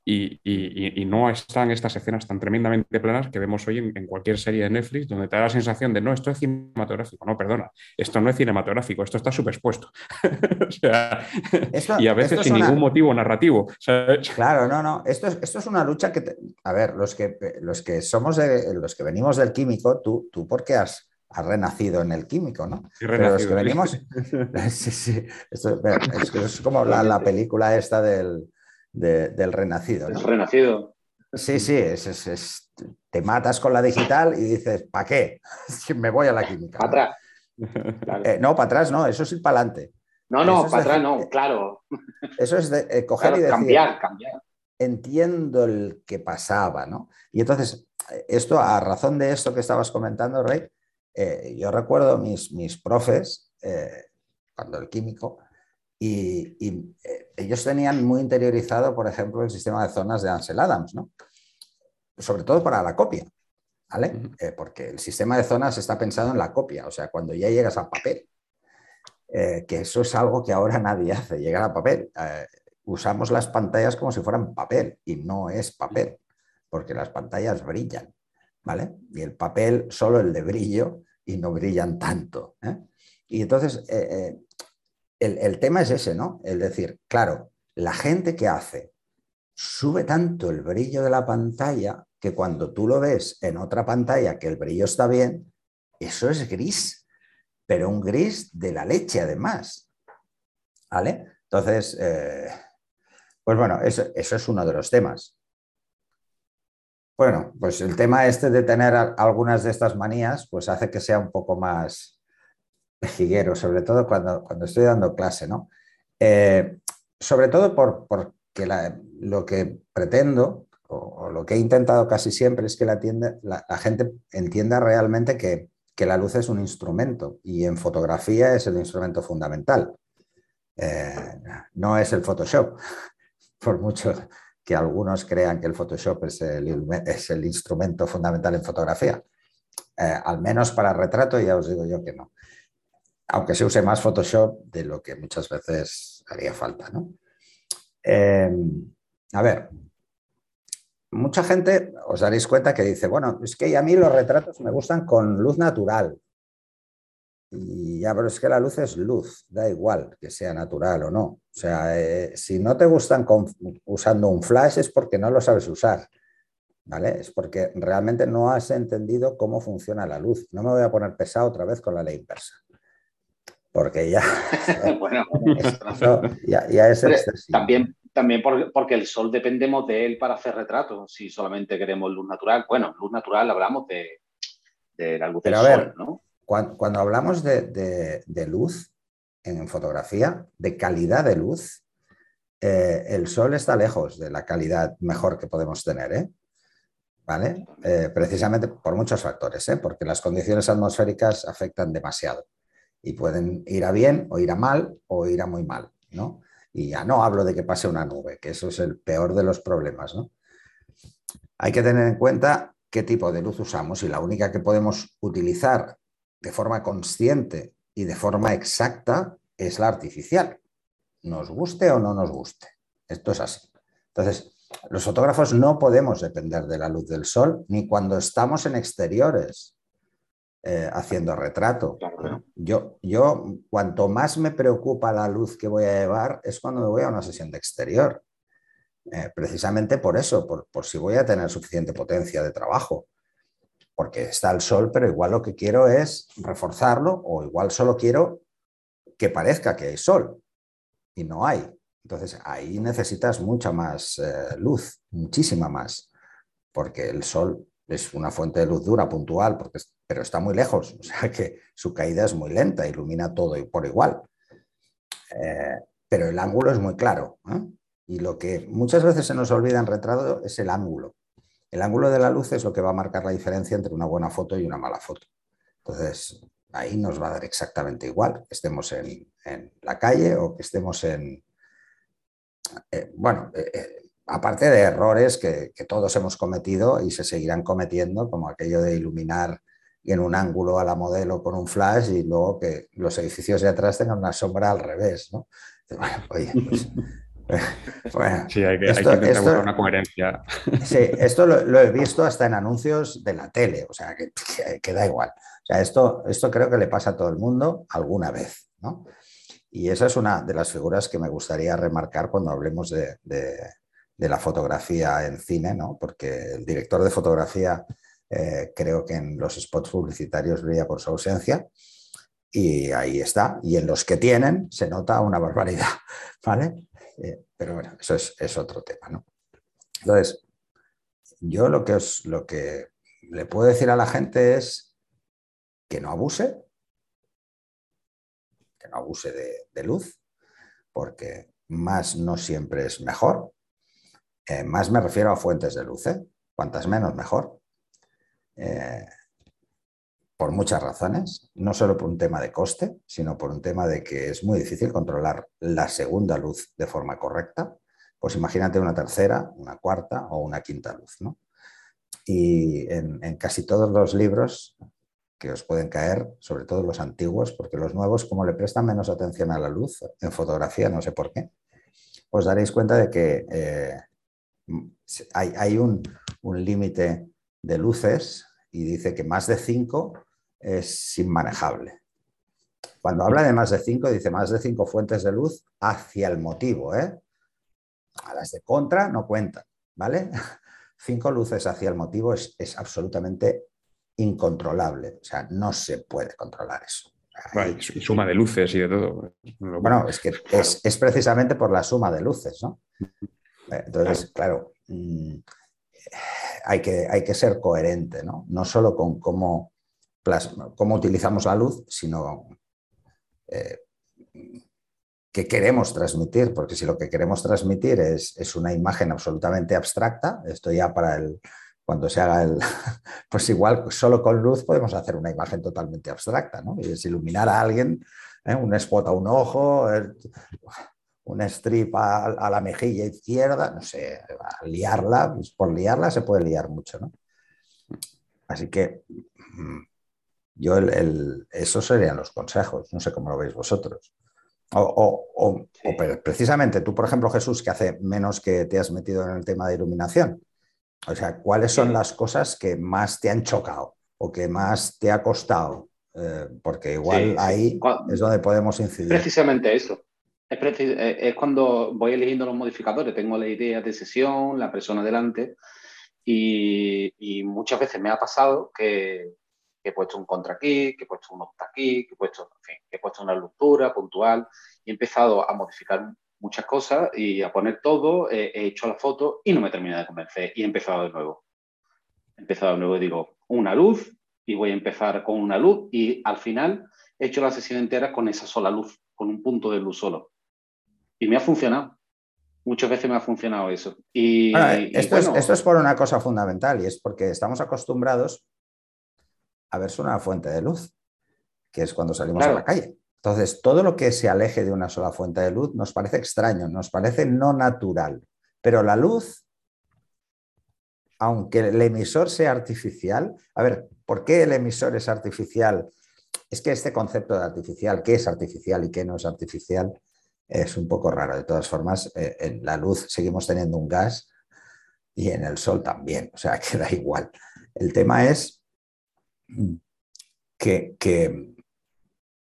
Y, no están estas escenas tan tremendamente planas que vemos hoy en, cualquier serie de Netflix, donde te da la sensación de no, esto es cinematográfico. No, perdona, esto no es cinematográfico, esto está superpuesto. y a veces sin ningún motivo narrativo. Claro, no, no. Esto es, esto es una lucha que, a ver, los que, los que somos de, los que venimos del químico, tú, tú porque has, has renacido en el químico, ¿no? Pero los que venimos. sí, sí. es, como la película esta del del renacido. ¿no? renacido. Sí, sí, es, te matas con la digital y dices, ¿para qué? Me voy a la química. Para atrás. Eh, no, para atrás no, eso es ir para adelante. No, no, para atrás no, claro. Eso es de, eh, coger y decir. Cambiar, cambiar. Entiendo el que pasaba, ¿no? Y entonces, esto, a razón de esto que estabas comentando, Rey, eh, yo recuerdo mis, mis profes, cuando el químico, y, eh, ellos tenían muy interiorizado, por ejemplo, el sistema de zonas de Ansel Adams, ¿no? sobre todo para la copia, ¿vale? Eh, porque el sistema de zonas está pensado en la copia, o sea, cuando ya llegas al papel, eh, que eso es algo que ahora nadie hace, llegar a papel. usamos las pantallas como si fueran papel y no es papel, porque las pantallas brillan, ¿vale? Y el papel solo el de brillo y no brillan tanto. Y entonces, el, tema es ese, ¿no? Es decir, claro, la gente que hace sube tanto el brillo de la pantalla que cuando tú lo ves en otra pantalla que el brillo está bien, eso es gris, pero un gris de la leche además. ¿Vale? Entonces, eh, pues bueno, eso, eso, es uno de los temas. Bueno, pues el tema este de tener algunas de estas manías, pues hace que sea un poco más, jiguero, sobre todo cuando, cuando estoy dando clase, ¿no? Eh, sobre todo por, porque lo que pretendo o, lo que he intentado casi siempre es que la, la, gente entienda realmente que, que la luz es un instrumento y en fotografía es el instrumento fundamental. Eh, no es el Photoshop, por mucho que algunos crean que el Photoshop es el, es el instrumento fundamental en fotografía. Eh, al menos para retrato ya os digo yo que no. Aunque se use más Photoshop de lo que muchas veces haría falta. ¿no? Em, a ver, mucha gente os daréis cuenta que dice, bueno, es que a mí los retratos me gustan con luz natural. Y ya, pero es que la luz es luz, da igual que sea natural o no. O sea, eh, si no te gustan usando un flash es porque no lo sabes usar. ¿Vale? Es porque realmente no has entendido cómo funciona la luz. No me voy a poner pesado otra vez con la ley inversa. Porque ya, bueno, ya, es excesivo. También, también porque el sol dependemos de él para hacer retratos. Si solamente queremos luz natural, bueno, luz natural hablamos de, la luz del sol, ¿no? Cuando, hablamos de, luz en fotografía, de calidad de luz, eh, el sol está lejos de la calidad mejor que podemos tener, ¿eh? ¿Vale? Eh, precisamente por muchos factores, porque las condiciones atmosféricas afectan demasiado y pueden ir a bien o ir a mal o ir a muy mal, ¿no? Y ya no hablo de que pase una nube, que eso es el peor de los problemas, ¿no? Hay que tener en cuenta qué tipo de luz usamos y la única que podemos utilizar de forma consciente y de forma exacta es la artificial, nos guste o no nos guste. Esto es así. Entonces, los fotógrafos no podemos depender de la luz del sol ni cuando estamos en exteriores eh, haciendo retrato. Yo, yo, cuanto más me preocupa la luz que voy a llevar es cuando me voy a una sesión de exterior. Eh, precisamente por eso, por, por si voy a tener suficiente potencia de trabajo porque está el sol, pero igual lo que quiero es reforzarlo o igual solo quiero que parezca que hay sol y no hay. Entonces ahí necesitas mucha más eh, luz, muchísima más, porque el sol es una fuente de luz dura, puntual, porque, pero está muy lejos, o sea que su caída es muy lenta, ilumina todo por igual. Eh, pero el ángulo es muy claro. ¿eh? Y lo que muchas veces se nos olvida en retrato es el ángulo. El ángulo de la luz es lo que va a marcar la diferencia entre una buena foto y una mala foto. Entonces, ahí nos va a dar exactamente igual, que estemos en, la calle o que estemos en... Eh, bueno, aparte de errores que, todos hemos cometido y se seguirán cometiendo, como aquello de iluminar en un ángulo a la modelo con un flash y luego que los edificios de atrás tengan una sombra al revés. ¿no? Bueno, oye, pues, Bueno, sí, hay que, esto, una coherencia. Sí, esto lo, he visto hasta en anuncios de la tele, o sea, que, da igual. O sea, esto, esto creo que le pasa a todo el mundo alguna vez, ¿no? Y esa es una de las figuras que me gustaría remarcar cuando hablemos de, la fotografía en cine, ¿no? Porque el director de fotografía eh, creo que en los spots publicitarios brilla por su ausencia y ahí está. Y en los que tienen se nota una barbaridad, ¿vale? Eh, pero bueno, eso es, otro tema, ¿no? Entonces, yo lo que, os, lo que le puedo decir a la gente es que no abuse, que no abuse de, luz, porque más no siempre es mejor. Eh, más me refiero a fuentes de luz, cuantas menos mejor por muchas razones, no solo por un tema de coste, sino por un tema de que es muy difícil controlar la segunda luz de forma correcta. Pues imagínate una tercera, una cuarta o una quinta luz. ¿no? Y en, casi todos los libros que os pueden caer, sobre todo los antiguos, porque los nuevos, como le prestan menos atención a la luz en fotografía, no sé por qué, os daréis cuenta de que eh, hay, un límite de luces y dice que más de cinco es inmanejable. Cuando habla de más de cinco, dice más de cinco fuentes de luz hacia el motivo. ¿eh? A las de contra no cuentan, ¿vale? Cinco luces hacia el motivo es, absolutamente incontrolable. O sea, no se puede controlar eso. y suma de luces y de todo. Bueno, es que es, precisamente por la suma de luces, ¿no? Entonces, claro, mm, hay, que, hay que ser coherente, ¿no? No solo con cómo cómo utilizamos la luz, sino eh, qué queremos transmitir, porque si lo que queremos transmitir es, una imagen absolutamente abstracta, esto ya para el, cuando se haga el, pues igual solo con luz podemos hacer una imagen totalmente abstracta, ¿no? Y es iluminar a alguien, ¿eh? un spot a un ojo, un strip a, la mejilla izquierda, no sé, liarla, pues por liarla se puede liar mucho, ¿no? Así que mm, yo el, esos serían los consejos, no sé cómo lo veis vosotros. O, o, precisamente tú, por ejemplo, Jesús, que hace menos que te has metido en el tema de iluminación, o sea, ¿cuáles son las cosas que más te han chocado o que más te ha costado? Eh, porque igual ahí es donde podemos incidir. Precisamente eso. Eh, es, cuando voy eligiendo los modificadores. Tengo la idea de sesión, la persona delante y, muchas veces me ha pasado que, he puesto un contra aquí, que he puesto un octa aquí, que he puesto, que he puesto una lectura puntual y he empezado a modificar muchas cosas y a poner todo, he hecho la foto y no me termina de convencer y he empezado de nuevo. He empezado de nuevo y digo, una luz y voy a empezar con una luz y al final he hecho la sesión entera con esa sola luz, con un punto de luz solo. Y me ha funcionado. Muchas veces me ha funcionado eso. Y, esto, es, por una cosa fundamental y es porque estamos acostumbrados a verse una fuente de luz, que es cuando salimos a la calle. Entonces, todo lo que se aleje de una sola fuente de luz nos parece extraño, nos parece no natural. Pero la luz, aunque el emisor sea artificial, a ver, ¿por qué el emisor es artificial? Es que este concepto de artificial, qué es artificial y qué no es artificial, es un poco raro. De todas formas, eh, en la luz seguimos teniendo un gas y en el sol también, o sea, que da igual. El tema es que, que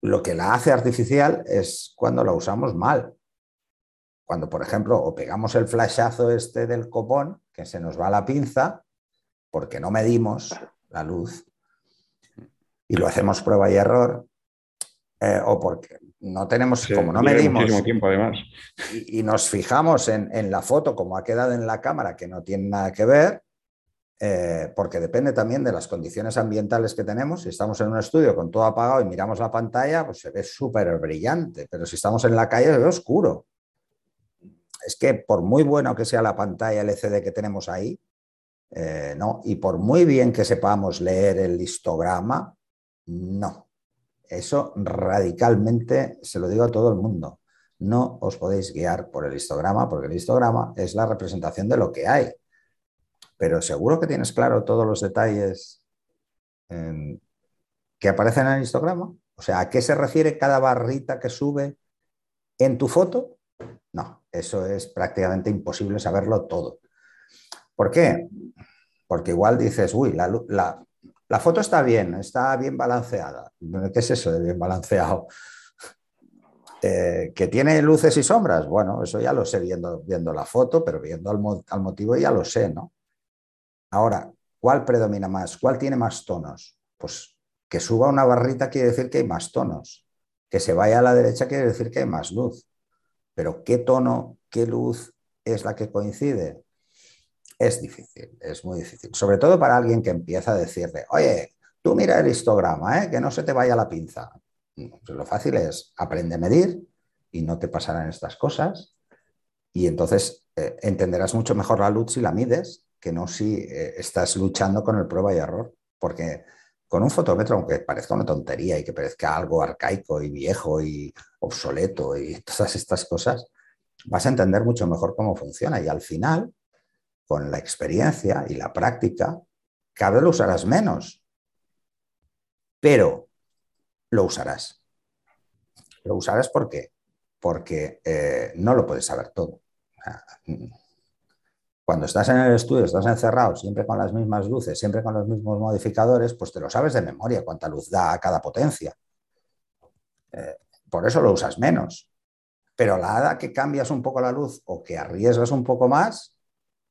lo que la hace artificial es cuando la usamos mal. Cuando, por ejemplo, o pegamos el flashazo este del copón, que se nos va la pinza, porque no medimos la luz, y lo hacemos prueba y error, eh, o porque no tenemos, como no medimos, tiempo, además. Y, nos fijamos en, la foto como ha quedado en la cámara, que no tiene nada que ver, eh, porque depende también de las condiciones ambientales que tenemos. Si estamos en un estudio con todo apagado y miramos la pantalla, pues se ve súper brillante, pero si estamos en la calle se ve oscuro. Es que por muy bueno que sea la pantalla LCD que tenemos ahí, eh, no, y por muy bien que sepamos leer el histograma, no. Eso radicalmente se lo digo a todo el mundo. No os podéis guiar por el histograma, porque el histograma es la representación de lo que hay pero seguro que tienes claro todos los detalles que aparecen en el histograma. O sea, ¿a qué se refiere cada barrita que sube en tu foto? No, eso es prácticamente imposible saberlo todo. ¿Por qué? Porque igual dices, uy, la, foto está bien, está bien balanceada. ¿Qué es eso de bien balanceado? Eh, que tiene luces y sombras, bueno, eso ya lo sé viendo, viendo la foto, pero viendo al motivo ya lo sé, ¿no? Ahora, ¿cuál predomina más? ¿Cuál tiene más tonos? Pues que suba una barrita quiere decir que hay más tonos. Que se vaya a la derecha quiere decir que hay más luz. Pero ¿qué tono, qué luz es la que coincide? Es difícil, es muy difícil. Sobre todo para alguien que empieza a decirle, oye, tú mira el histograma, ¿eh? que no se te vaya la pinza. Pues lo fácil es aprende a medir y no te pasarán estas cosas. Y entonces eh, entenderás mucho mejor la luz si la mides que no si eh, estás luchando con el prueba y error, porque con un fotómetro, aunque parezca una tontería y que parezca algo arcaico y viejo y obsoleto y todas estas cosas, vas a entender mucho mejor cómo funciona y al final, con la experiencia y la práctica, cada vez lo usarás menos, pero lo usarás. Lo usarás ¿por qué? Porque eh, no lo puedes saber todo. Cuando estás en el estudio, estás encerrado, siempre con las mismas luces, siempre con los mismos modificadores, pues te lo sabes de memoria cuánta luz da a cada potencia. Eh, por eso lo usas menos. Pero la hada que cambias un poco la luz o que arriesgas un poco más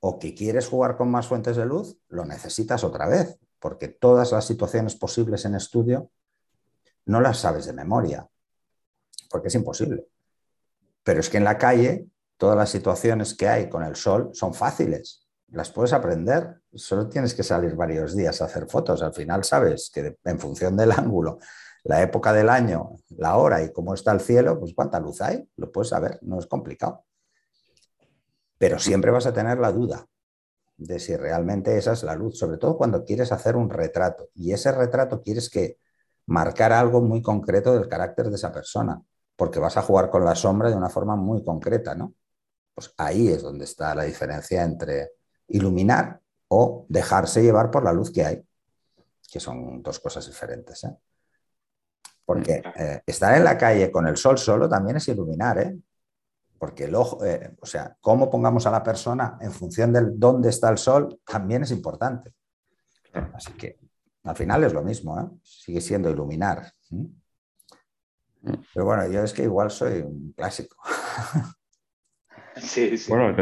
o que quieres jugar con más fuentes de luz, lo necesitas otra vez, porque todas las situaciones posibles en estudio no las sabes de memoria, porque es imposible. Pero es que en la calle todas las situaciones que hay con el sol son fáciles, las puedes aprender, solo tienes que salir varios días a hacer fotos, al final sabes que en función del ángulo, la época del año, la hora y cómo está el cielo, pues cuánta luz hay, lo puedes saber, no es complicado. Pero siempre vas a tener la duda. de si realmente esa es la luz, sobre todo cuando quieres hacer un retrato y ese retrato quieres que marcar algo muy concreto del carácter de esa persona, porque vas a jugar con la sombra de una forma muy concreta, ¿no? Pues ahí es donde está la diferencia entre iluminar o dejarse llevar por la luz que hay, que son dos cosas diferentes. ¿eh? Porque eh, estar en la calle con el sol solo también es iluminar, ¿eh? Porque el ojo, eh, o sea, cómo pongamos a la persona en función de dónde está el sol también es importante. Así que al final es lo mismo, ¿eh? sigue siendo iluminar. Pero bueno, yo es que igual soy un clásico. Sí, sí. Bueno,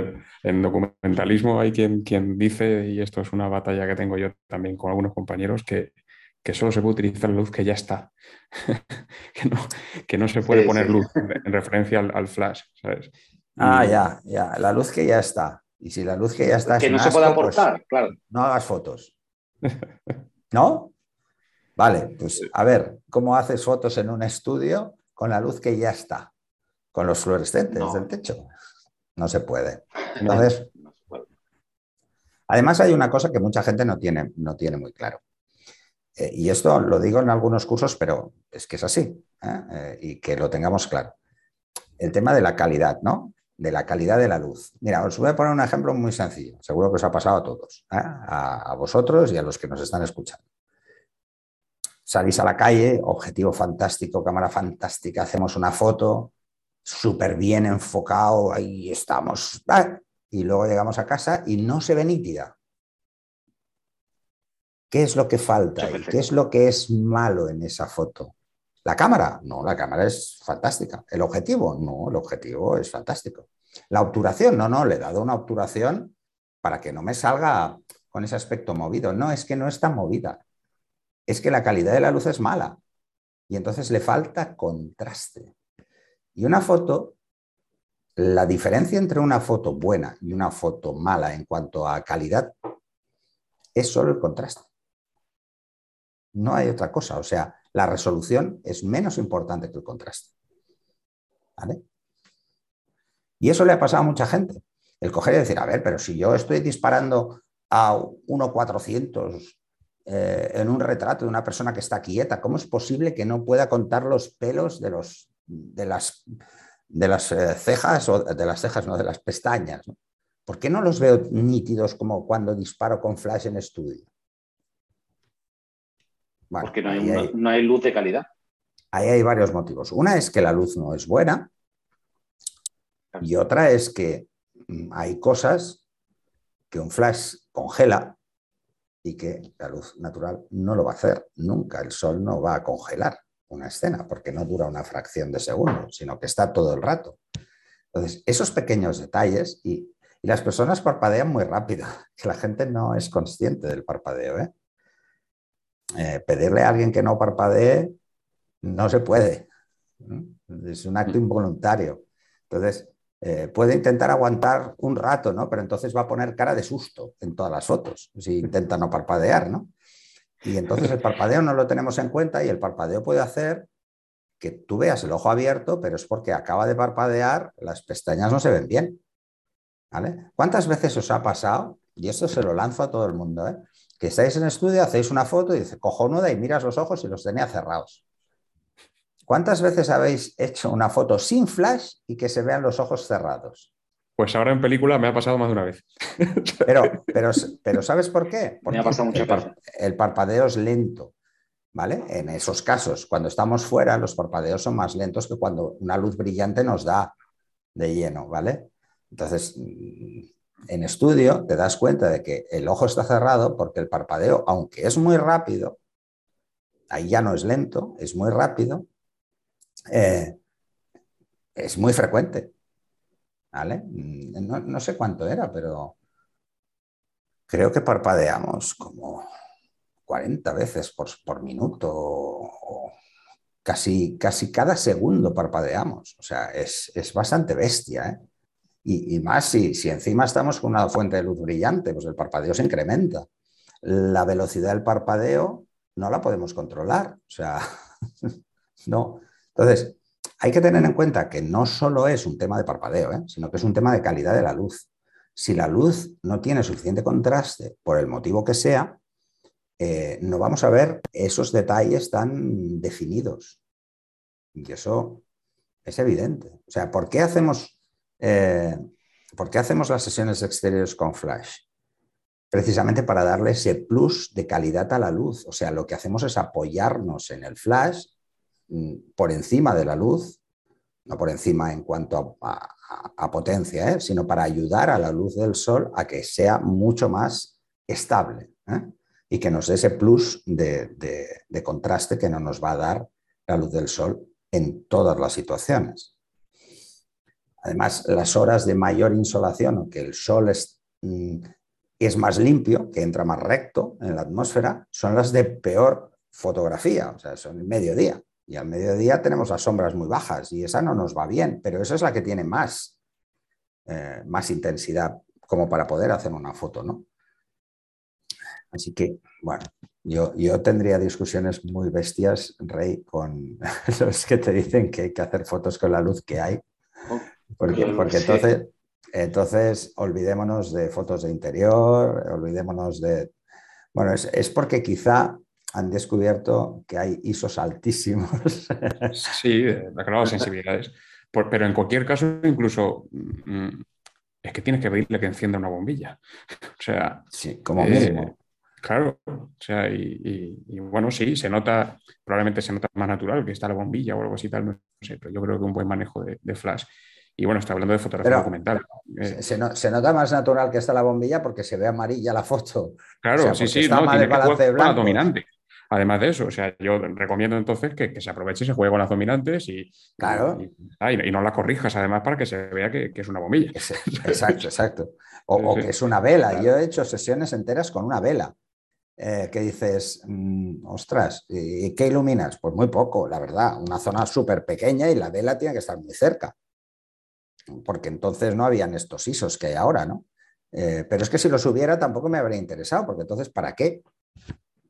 en documentalismo hay quien, quien dice, y esto es una batalla que tengo yo también con algunos compañeros, que, que solo se puede utilizar la luz que ya está, que, no, que, no, se puede poner luz en, referencia al, flash, ¿sabes? Ah, ya, ya, la luz que ya está. Y si la luz que ya está... Que no se puede pues aportar, claro. No hagas fotos. ¿No? Vale, pues a ver, ¿cómo haces fotos en un estudio con la luz que ya está? Con los fluorescentes del techo. No se puede. Entonces, además hay una cosa que mucha gente no tiene, no tiene muy claro. Eh, y esto lo digo en algunos cursos, pero es que es así, ¿eh? Eh, y que lo tengamos claro. El tema de la calidad, ¿no? De la calidad de la luz. Mira, os voy a poner un ejemplo muy sencillo, seguro que os ha pasado a todos, a, a vosotros y a los que nos están escuchando. Salís a la calle, objetivo fantástico, cámara fantástica, hacemos una foto, súper bien enfocado, ahí estamos, y luego llegamos a casa y no se ve nítida. ¿Qué es lo que falta? ¿Qué es lo que es malo en esa foto? ¿La cámara? No, la cámara es fantástica. ¿El objetivo? No, el objetivo es fantástico. ¿La obturación? No, no, le he dado una obturación para que no me salga con ese aspecto movido. No, es que no está movida. Es que la calidad de la luz es mala. Y entonces le falta contraste. Y una foto, la diferencia entre una foto buena y una foto mala en cuanto a calidad es solo el contraste. No hay otra cosa. O sea, la resolución es menos importante que el contraste. ¿Vale? Y eso le ha pasado a mucha gente. El coger y decir, a ver, pero si yo estoy disparando a 1.400 eh, en un retrato de una persona que está quieta, ¿cómo es posible que no pueda contar los pelos de los de las, eh, cejas, o de las cejas, no, de las pestañas. ¿Por qué no los veo nítidos como cuando disparo con flash en estudio? Porque no hay, no hay luz de calidad. Ahí hay varios motivos. Una es que la luz no es buena y otra es que mm, hay cosas que un flash congela y que la luz natural no lo va a hacer nunca. El sol no va a congelar una escena, porque no dura una fracción de segundo, sino que está todo el rato. Entonces, esos pequeños detalles, y, las personas parpadean muy rápido, que la gente no es consciente del parpadeo. ¿eh? Eh, pedirle a alguien que no parpadee no se puede. Es un acto involuntario. Entonces, eh, puede intentar aguantar un rato, ¿no? Pero entonces va a poner cara de susto en todas las fotos, si intenta no parpadear, ¿no? Y entonces el parpadeo no lo tenemos en cuenta y el parpadeo puede hacer que tú veas el ojo abierto, pero es porque acaba de parpadear, las pestañas no se ven bien. ¿Vale? ¿Cuántas veces os ha pasado? Y esto se lo lanzo a todo el mundo, ¿eh? que estáis en estudio, hacéis una foto y dice cojonuda y miras los ojos y los tenía cerrados. ¿Cuántas veces habéis hecho una foto sin flash y que se vean los ojos cerrados? Pues ahora en película me ha pasado más de una vez. Pero, pero, pero ¿sabes por qué? Porque me ha pasado mucho el, el parpadeo es lento. ¿Vale? En esos casos, cuando estamos fuera, los parpadeos son más lentos que cuando una luz brillante nos da de lleno, ¿vale? Entonces, en estudio te das cuenta de que el ojo está cerrado porque el parpadeo, aunque es muy rápido, ahí ya no es lento, es muy rápido, eh, es muy frecuente. Mm, no, sé cuánto era, pero creo que parpadeamos como 40 veces por, minuto casi, casi cada segundo parpadeamos. O sea, es, bastante bestia. ¿eh? Y, más si, si encima estamos con una fuente de luz brillante, pues el parpadeo se incrementa. La velocidad del parpadeo no la podemos controlar. O sea, no. Entonces, hay que tener en cuenta que no solo es un tema de parpadeo, ¿eh? sino que es un tema de calidad de la luz. si la luz no tiene suficiente contraste, por el motivo que sea, eh, no vamos a ver esos detalles tan definidos. Y eso es evidente. O sea, ¿por qué hacemos, eh, ¿por qué hacemos las sesiones exteriores con flash? Precisamente para darle ese plus de calidad a la luz. O sea, lo que hacemos es apoyarnos en el flash mm, por encima de la luz, no por encima en cuanto a, potencia, ¿eh? sino para ayudar a la luz del sol a que sea mucho más estable y que nos dé ese plus de, contraste que no nos va a dar la luz del sol en todas las situaciones. Además, las horas de mayor insolación o que el sol es, mm, es más limpio, que entra más recto en la atmósfera, son las de peor fotografía, o sea, son el mediodía. Y al mediodía tenemos las sombras muy bajas y esa no nos va bien, pero esa es la que tiene más, eh, más intensidad como para poder hacer una foto, ¿no? Así que, bueno, yo, yo tendría discusiones muy bestias, Rey, con los que te dicen que hay que hacer fotos con la luz que hay. Porque, porque entonces, entonces olvidémonos de fotos de interior, olvidémonos de... Bueno, es, porque quizá han descubierto que hay ISOs altísimos. Sí, de sensibilidades. pero en cualquier caso, incluso mm, es que tienes que pedirle que encienda una bombilla. O sea, sí, como mínimo. Eh, Claro, o sea, y, bueno, sí, se nota, probablemente se nota más natural que está la bombilla o algo así tal, no sé, pero yo creo que un buen manejo de, flash. Y bueno, está hablando de fotografía documental. Eh, se, nota más natural que está la bombilla porque se ve amarilla la foto. Claro, sí, sí, no, tiene que dominante. Además de eso, o sea, yo recomiendo entonces que, se aproveche y se juegue con las dominantes y, claro. y, no las corrijas, además, para que se vea que, es una bombilla. Exacto, exacto. O, o que es una vela. Yo he hecho sesiones enteras con una vela. Eh, que dices, mm, ostras, ¿y qué iluminas? Pues muy poco, la verdad, una zona súper pequeña y la vela tiene que estar muy cerca, porque entonces no habían estos ISOs que hay ahora, ¿no? Eh, pero es que si los hubiera tampoco me habría interesado, porque entonces, ¿para qué?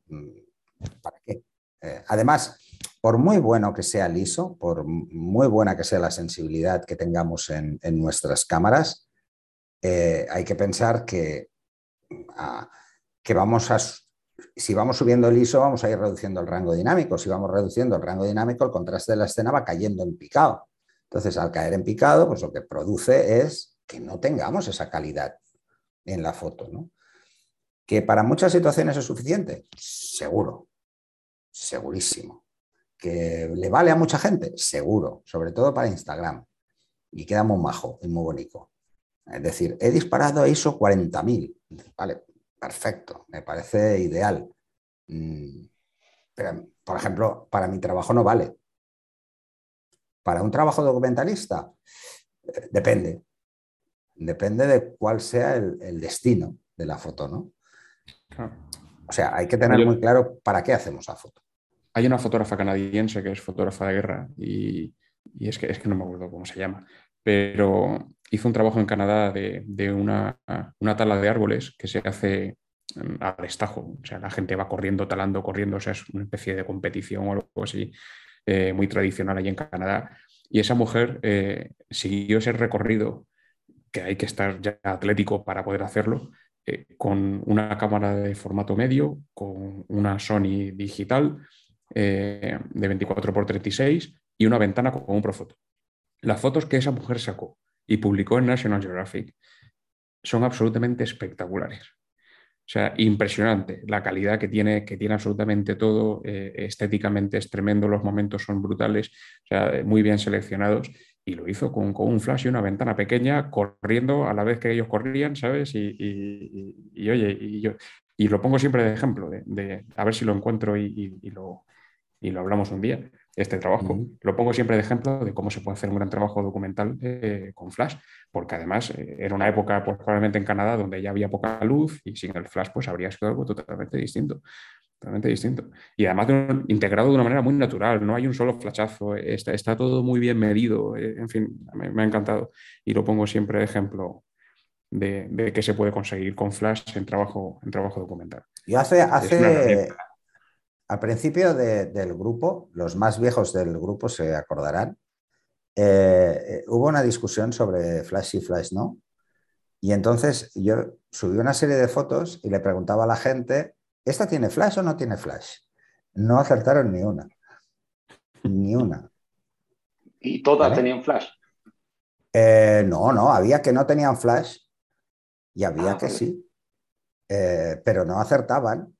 Mm, ¿Para qué? Eh, además, por muy bueno que sea el ISO, por muy buena que sea la sensibilidad que tengamos en, nuestras cámaras, hay que pensar que, ah, que vamos a si vamos subiendo el ISO, vamos a ir reduciendo el rango dinámico. Si vamos reduciendo el rango dinámico, el contraste de la escena va cayendo en picado. Entonces, al caer en picado, pues lo que produce es que no tengamos esa calidad en la foto. ¿no? ¿Que para muchas situaciones es suficiente? Seguro, segurísimo. ¿Que le vale a mucha gente? Seguro, sobre todo para Instagram. Y queda muy majo y muy bonito. Es decir, he disparado a ISO 40.000. Vale, perfecto, me parece ideal. Mm, pero, por ejemplo, para mi trabajo no vale. Para un trabajo documentalista, eh, depende. Depende de cuál sea el, destino de la foto, ¿no? O sea, hay que tener muy claro para qué hacemos la foto. Hay una fotógrafa canadiense que es fotógrafa de guerra y, es, que, es que no me acuerdo cómo se llama, pero hizo un trabajo en Canadá de, una, tala de árboles que se hace mm, a destajo. O sea, la gente va corriendo, talando, corriendo. O sea, es una especie de competición o algo así eh, muy tradicional allí en Canadá. Y esa mujer eh, siguió ese recorrido, que hay que estar ya atlético para poder hacerlo, eh, con una cámara de formato medio, con una Sony digital de 24x36 y una ventana con un Profoto. Las fotos que esa mujer sacó y publicó en National Geographic son absolutamente espectaculares. O sea, impresionante la calidad que tiene, que tiene absolutamente todo. Eh, estéticamente es tremendo, los momentos son brutales, o sea, muy bien seleccionados. Y lo hizo con, un flash y una ventana pequeña, corriendo a la vez que ellos corrían, ¿sabes? Y, oye, y yo y lo pongo siempre de ejemplo, de, a ver si lo encuentro y, lo, y lo hablamos un día este trabajo. Lo pongo siempre de ejemplo de cómo se puede hacer un gran trabajo documental eh, con flash, porque además eh, era una época pues, probablemente en Canadá donde ya había poca luz y sin el flash pues habría sido algo totalmente distinto. Totalmente distinto. Y además integrado de una manera muy natural, no hay un solo flashazo, está, está todo muy bien medido, eh, en fin, me, ha encantado y lo pongo siempre de ejemplo de, de qué se puede conseguir con flash en trabajo, en trabajo documental. Y hace, hace, al principio del grupo, los más viejos del grupo se acordarán, eh, hubo una discusión sobre Flash y Flash no. Y entonces yo subí una serie de fotos y le preguntaba a la gente, ¿esta tiene flash o no tiene flash? No acertaron ni una. Ni una. ¿Y todas tenían flash? Eh, no, no, había que no tenían flash y había ah, que sí, eh, pero no acertaban.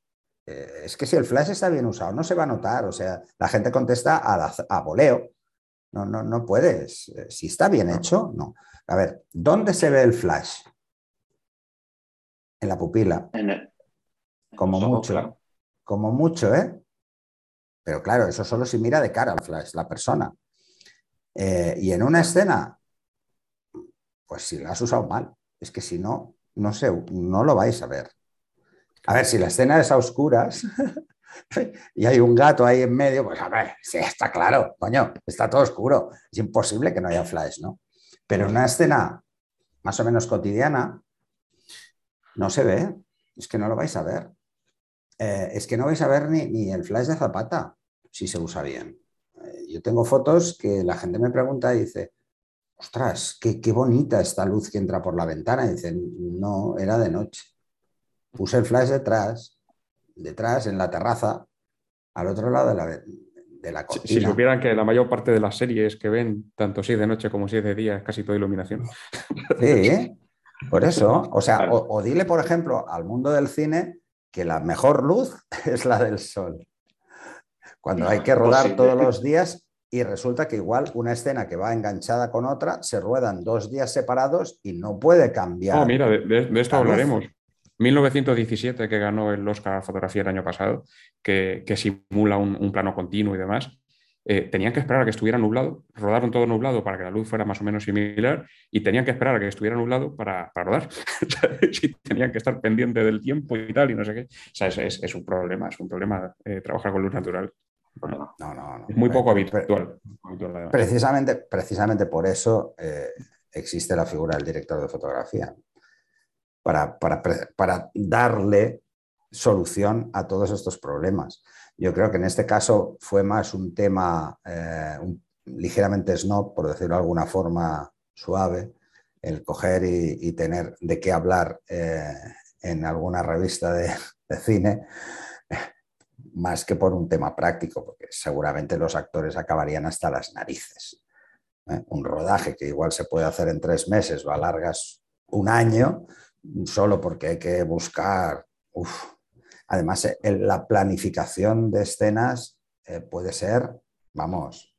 Eh, es que si el flash está bien usado, no se va a notar. O sea, la gente contesta a, a voleo. No, no, no puedes. Si está bien hecho, no. A ver, ¿dónde se ve el flash? En la pupila. como mucho. Como mucho, ¿eh? Pero claro, eso solo si mira de cara al flash, la persona. Eh, y en una escena, pues si la has usado mal, es que si no, no sé, no lo vais a ver. A ver, si la escena es a oscuras y hay un gato ahí en medio, pues a ver, sí, está claro, coño, está todo oscuro. Es imposible que no haya flash, ¿no? Pero una escena más o menos cotidiana, no se ve, es que no lo vais a ver. Eh, es que no vais a ver ni, el flash de Zapata, si se usa bien. Eh, yo tengo fotos que la gente me pregunta y dice, ostras, qué, bonita esta luz que entra por la ventana. Y dicen, no, era de noche. Puse el flash detrás, detrás, en la terraza, al otro lado de la, de la cocina. Si, supieran que la mayor parte de las series que ven, tanto si es de noche como si es de día, es casi toda iluminación. Sí, por eso. O sea, o dile, por ejemplo, al mundo del cine que la mejor luz es la del sol. Cuando hay que rodar todos los días y resulta que igual una escena que va enganchada con otra se ruedan dos días separados y no puede cambiar. Oh, mira, de, esto hablaremos. 1917, que ganó el Oscar a fotografía el año pasado, que, simula un, plano continuo y demás. Eh, tenían que esperar a que estuviera nublado, rodaron todo nublado para que la luz fuera más o menos similar y tenían que esperar a que estuviera nublado para, para rodar. tenían que estar pendiente del tiempo y tal y no sé qué. O sea, es, un problema, es un problema eh, trabajar con luz natural. No, no, no. Es muy poco habitual. precisamente, precisamente por eso eh, existe la figura del director de fotografía, para, para, para darle solución a todos estos problemas. Yo creo que en este caso fue más un tema eh, ligeramente snob, por decirlo de alguna forma suave, el coger y, tener de qué hablar eh, en alguna revista de, cine, más que por un tema práctico, porque seguramente los actores acabarían hasta las narices. ¿eh? Un rodaje que igual se puede hacer en tres meses o alargas un año, solo porque hay que buscar Además, eh, la planificación de escenas eh, puede ser, vamos,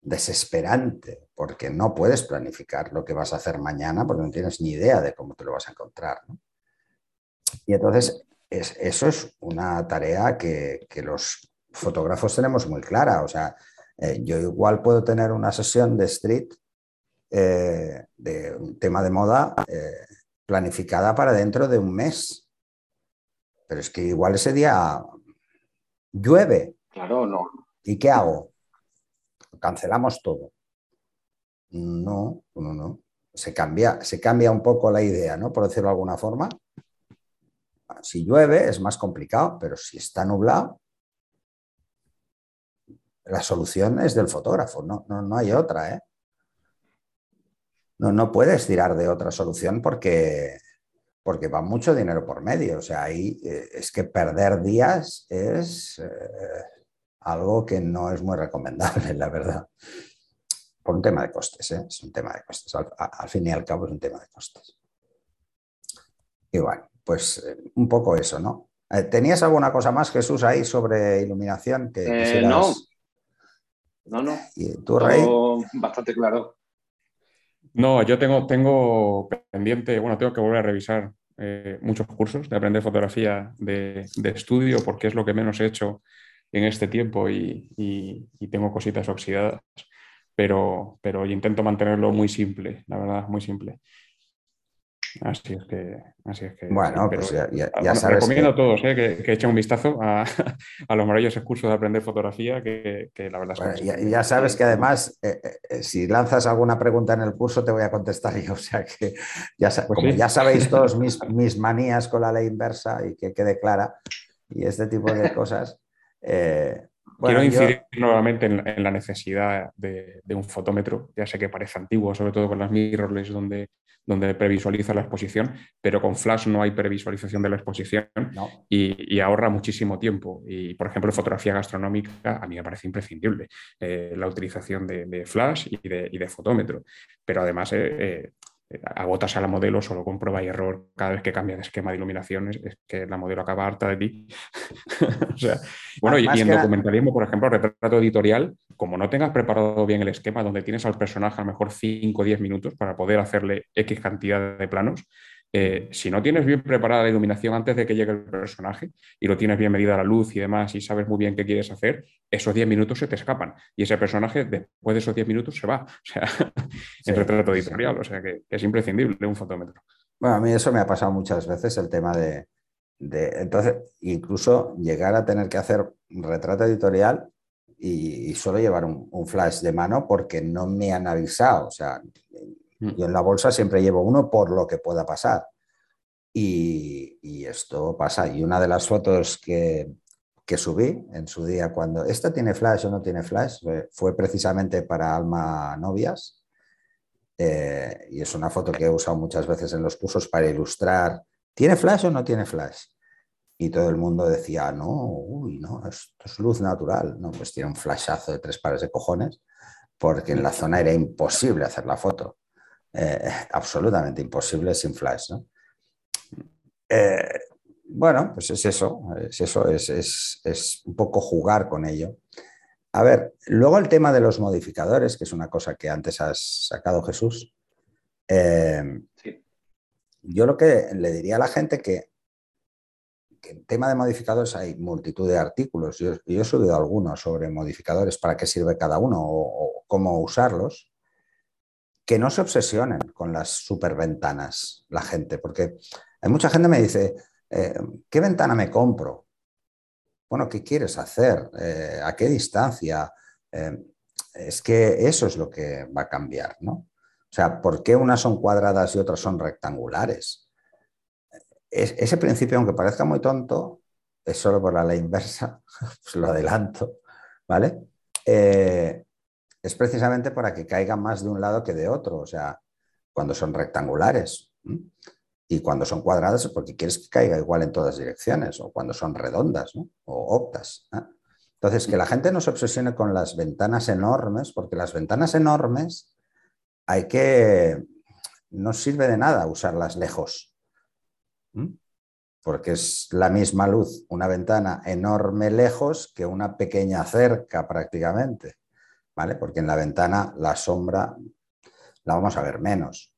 desesperante, porque no puedes planificar lo que vas a hacer mañana porque no tienes ni idea de cómo te lo vas a encontrar. Y entonces, eso es una tarea que, los fotógrafos tenemos muy clara. O sea, eh, yo igual puedo tener una sesión de street de un tema de moda planificada para dentro de un mes pero es que igual ese día llueve. Claro, no. ¿Y qué hago? Cancelamos todo. No, no, no. Se cambia, se cambia un poco la idea, ¿no? Por decirlo de alguna forma. Si llueve es más complicado, pero si está nublado, la solución es del fotógrafo, no, no, no hay otra, ¿eh? No, no puedes tirar de otra solución porque porque va mucho dinero por medio. O sea, ahí eh, es que perder días es eh, algo que no es muy recomendable, la verdad. Por un tema de costes, ¿eh? es un tema de costes. Al, fin y al cabo es un tema de costes. Y bueno, pues un poco eso, ¿no? ¿Tenías alguna cosa más, Jesús, ahí sobre iluminación que quisieras... No, no, no. ¿Y tú, Rey? Bastante claro. No, yo tengo, tengo pendiente, bueno, tengo que volver a revisar eh, muchos cursos de aprender fotografía de, estudio porque es lo que menos he hecho en este tiempo y, y tengo cositas oxidadas, pero, pero intento mantenerlo muy simple, la verdad, muy simple. Así es que. Así es que bueno, pues ya, ya, sabes. Recomiendo a todos eh, que, que, echen un vistazo a, a, los maravillosos cursos de aprender fotografía, que, que la verdad es que. ya, sabes que además, eh, eh, si lanzas alguna pregunta en el curso, te voy a contestar yo. O sea que, ya, pues como ya sabéis todos mis, mis manías con la ley inversa y que quede clara y este tipo de cosas, Quiero incidir nuevamente en, la necesidad de, un fotómetro. Ya sé que parece antiguo, sobre todo con las mirrorless donde, donde previsualiza la exposición, pero con Flash no hay previsualización de la exposición y, ahorra muchísimo tiempo. Y, por ejemplo, fotografía gastronómica a mí me parece imprescindible eh, la utilización de, Flash y de, fotómetro. Pero además, eh, eh, agotas a la modelo solo con prueba y error cada vez que cambia de esquema de iluminaciones, es que la modelo acaba harta de ti. bueno, y, en documentalismo, por ejemplo, retrato editorial, como no tengas preparado bien el esquema donde tienes al personaje a lo mejor 5 o 10 minutos para poder hacerle X cantidad de planos, eh, si no tienes bien preparada la iluminación antes de que llegue el personaje y lo tienes bien medida la luz y demás y sabes muy bien qué quieres hacer, esos 10 minutos se te escapan y ese personaje después de esos 10 minutos se va, o sea, en retrato editorial, o sea que, es imprescindible un fotómetro. Bueno, a mí eso me ha pasado muchas veces, el tema de, entonces, incluso llegar a tener que hacer retrato editorial y, solo llevar un, un, flash de mano porque no me han avisado, o sea. Yo en la bolsa siempre llevo uno por lo que pueda pasar. Y, esto pasa. Y una de las fotos que, subí en su día cuando, ¿esta tiene flash o no tiene flash? Fue precisamente para Alma Novias. Eh, y es una foto que he usado muchas veces en los cursos para ilustrar, ¿tiene flash o no tiene flash? Y todo el mundo decía, no, uy, no, esto es luz natural. No, pues tiene un flashazo de tres pares de cojones, porque en la zona era imposible hacer la foto. Eh, absolutamente imposible sin flash. Eh, bueno, pues es eso, es eso, es, un poco jugar con ello. A ver, luego el tema de los modificadores, que es una cosa que antes has sacado Jesús. Eh, yo lo que le diría a la gente que, que en tema de modificadores hay multitud de artículos. Yo, he subido algunos sobre modificadores, para qué sirve cada uno o cómo usarlos que no se obsesionen con las superventanas la gente, porque hay mucha gente que me dice, eh, ¿qué ventana me compro? Bueno, ¿qué quieres hacer? Eh, ¿A qué distancia? Eh, es que eso es lo que va a cambiar, ¿no? O sea, ¿por qué unas son cuadradas y otras son rectangulares? ese principio, aunque parezca muy tonto, es solo por la ley inversa, pues lo adelanto, ¿vale? Es precisamente para que caiga más de un lado que de otro, o sea, cuando son rectangulares. Y cuando son cuadradas porque quieres que caiga igual en todas direcciones, o cuando son redondas o optas. Entonces, que la gente no se obsesione con las ventanas enormes, porque las ventanas enormes hay que... No sirve de nada usarlas lejos, porque es la misma luz, una ventana enorme lejos que una pequeña cerca prácticamente. Porque en la ventana la sombra la vamos a ver menos,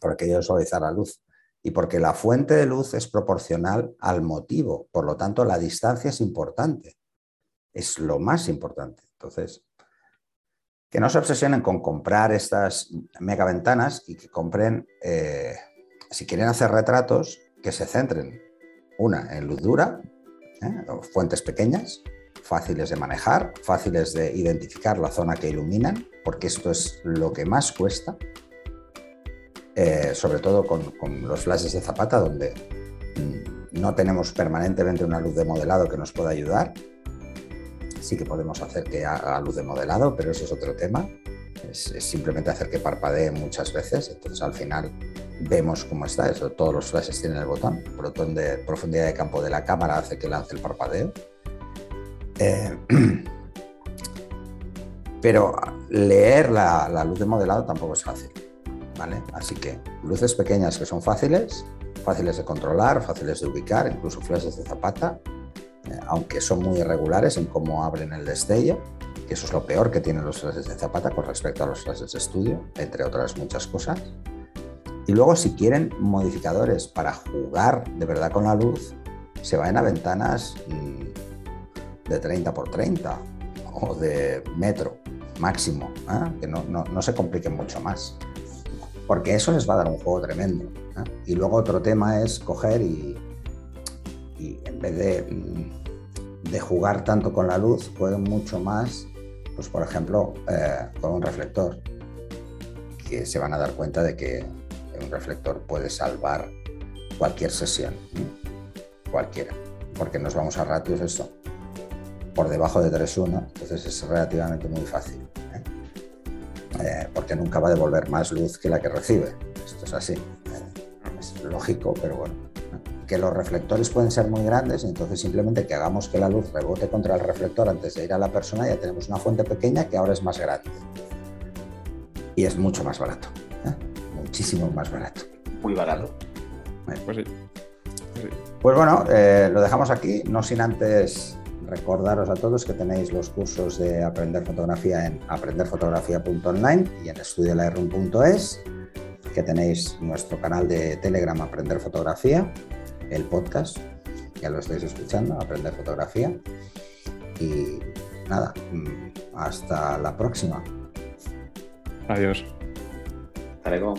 porque yo suavizar la luz. Y porque la fuente de luz es proporcional al motivo, por lo tanto la distancia es importante, es lo más importante. Entonces, que no se obsesionen con comprar estas megaventanas y que compren, eh, si quieren hacer retratos, que se centren, una, en luz dura, ¿eh? fuentes pequeñas, fáciles de manejar, fáciles de identificar la zona que iluminan, porque esto es lo que más cuesta, eh, sobre todo con, los flashes de zapata, donde mm, no tenemos permanentemente una luz de modelado que nos pueda ayudar. Sí que podemos hacer que haga luz de modelado, pero eso es otro tema. Es, simplemente hacer que parpadee muchas veces, entonces al final vemos cómo está eso. Todos los flashes tienen el botón, el botón de profundidad de campo de la cámara hace que lance el parpadeo eh, pero leer la, luz de modelado tampoco es fácil. ¿vale? Así que luces pequeñas que son fáciles, fáciles de controlar, fáciles de ubicar, incluso flashes de zapata, eh, aunque son muy irregulares en cómo abren el destello, que eso es lo peor que tienen los flashes de zapata con respecto a los flashes de estudio, entre otras muchas cosas. Y luego si quieren modificadores para jugar de verdad con la luz, se vayan a ventanas mm, de 30 por 30 o de metro máximo, ¿eh? que no, se compliquen mucho más, porque eso les va a dar un juego tremendo. ¿eh? Y luego otro tema es coger y, y en vez de, mm, de, jugar tanto con la luz, jueguen mucho más, pues por ejemplo, eh, con un reflector, que se van a dar cuenta de que un reflector puede salvar cualquier sesión, cualquiera, porque nos vamos a ratios esto por debajo de 3,1, entonces es relativamente muy fácil. ¿eh? Eh, porque nunca va a devolver más luz que la que recibe. Esto es así. ¿eh? Es lógico, pero bueno. Que los reflectores pueden ser muy grandes, entonces simplemente que hagamos que la luz rebote contra el reflector antes de ir a la persona, ya tenemos una fuente pequeña que ahora es más grande. Y es mucho más barato. Muchísimo más barato. Muy barato. Pues sí. Pues bueno, eh, lo dejamos aquí, no sin antes recordaros a todos que tenéis los cursos de aprender fotografía en aprenderfotografía.online y en estudiolaerun.es, que tenéis nuestro canal de Telegram Aprender Fotografía, el podcast, ya lo estáis escuchando, Aprender Fotografía. Y nada, mm, hasta la próxima. Adiós. Hasta luego.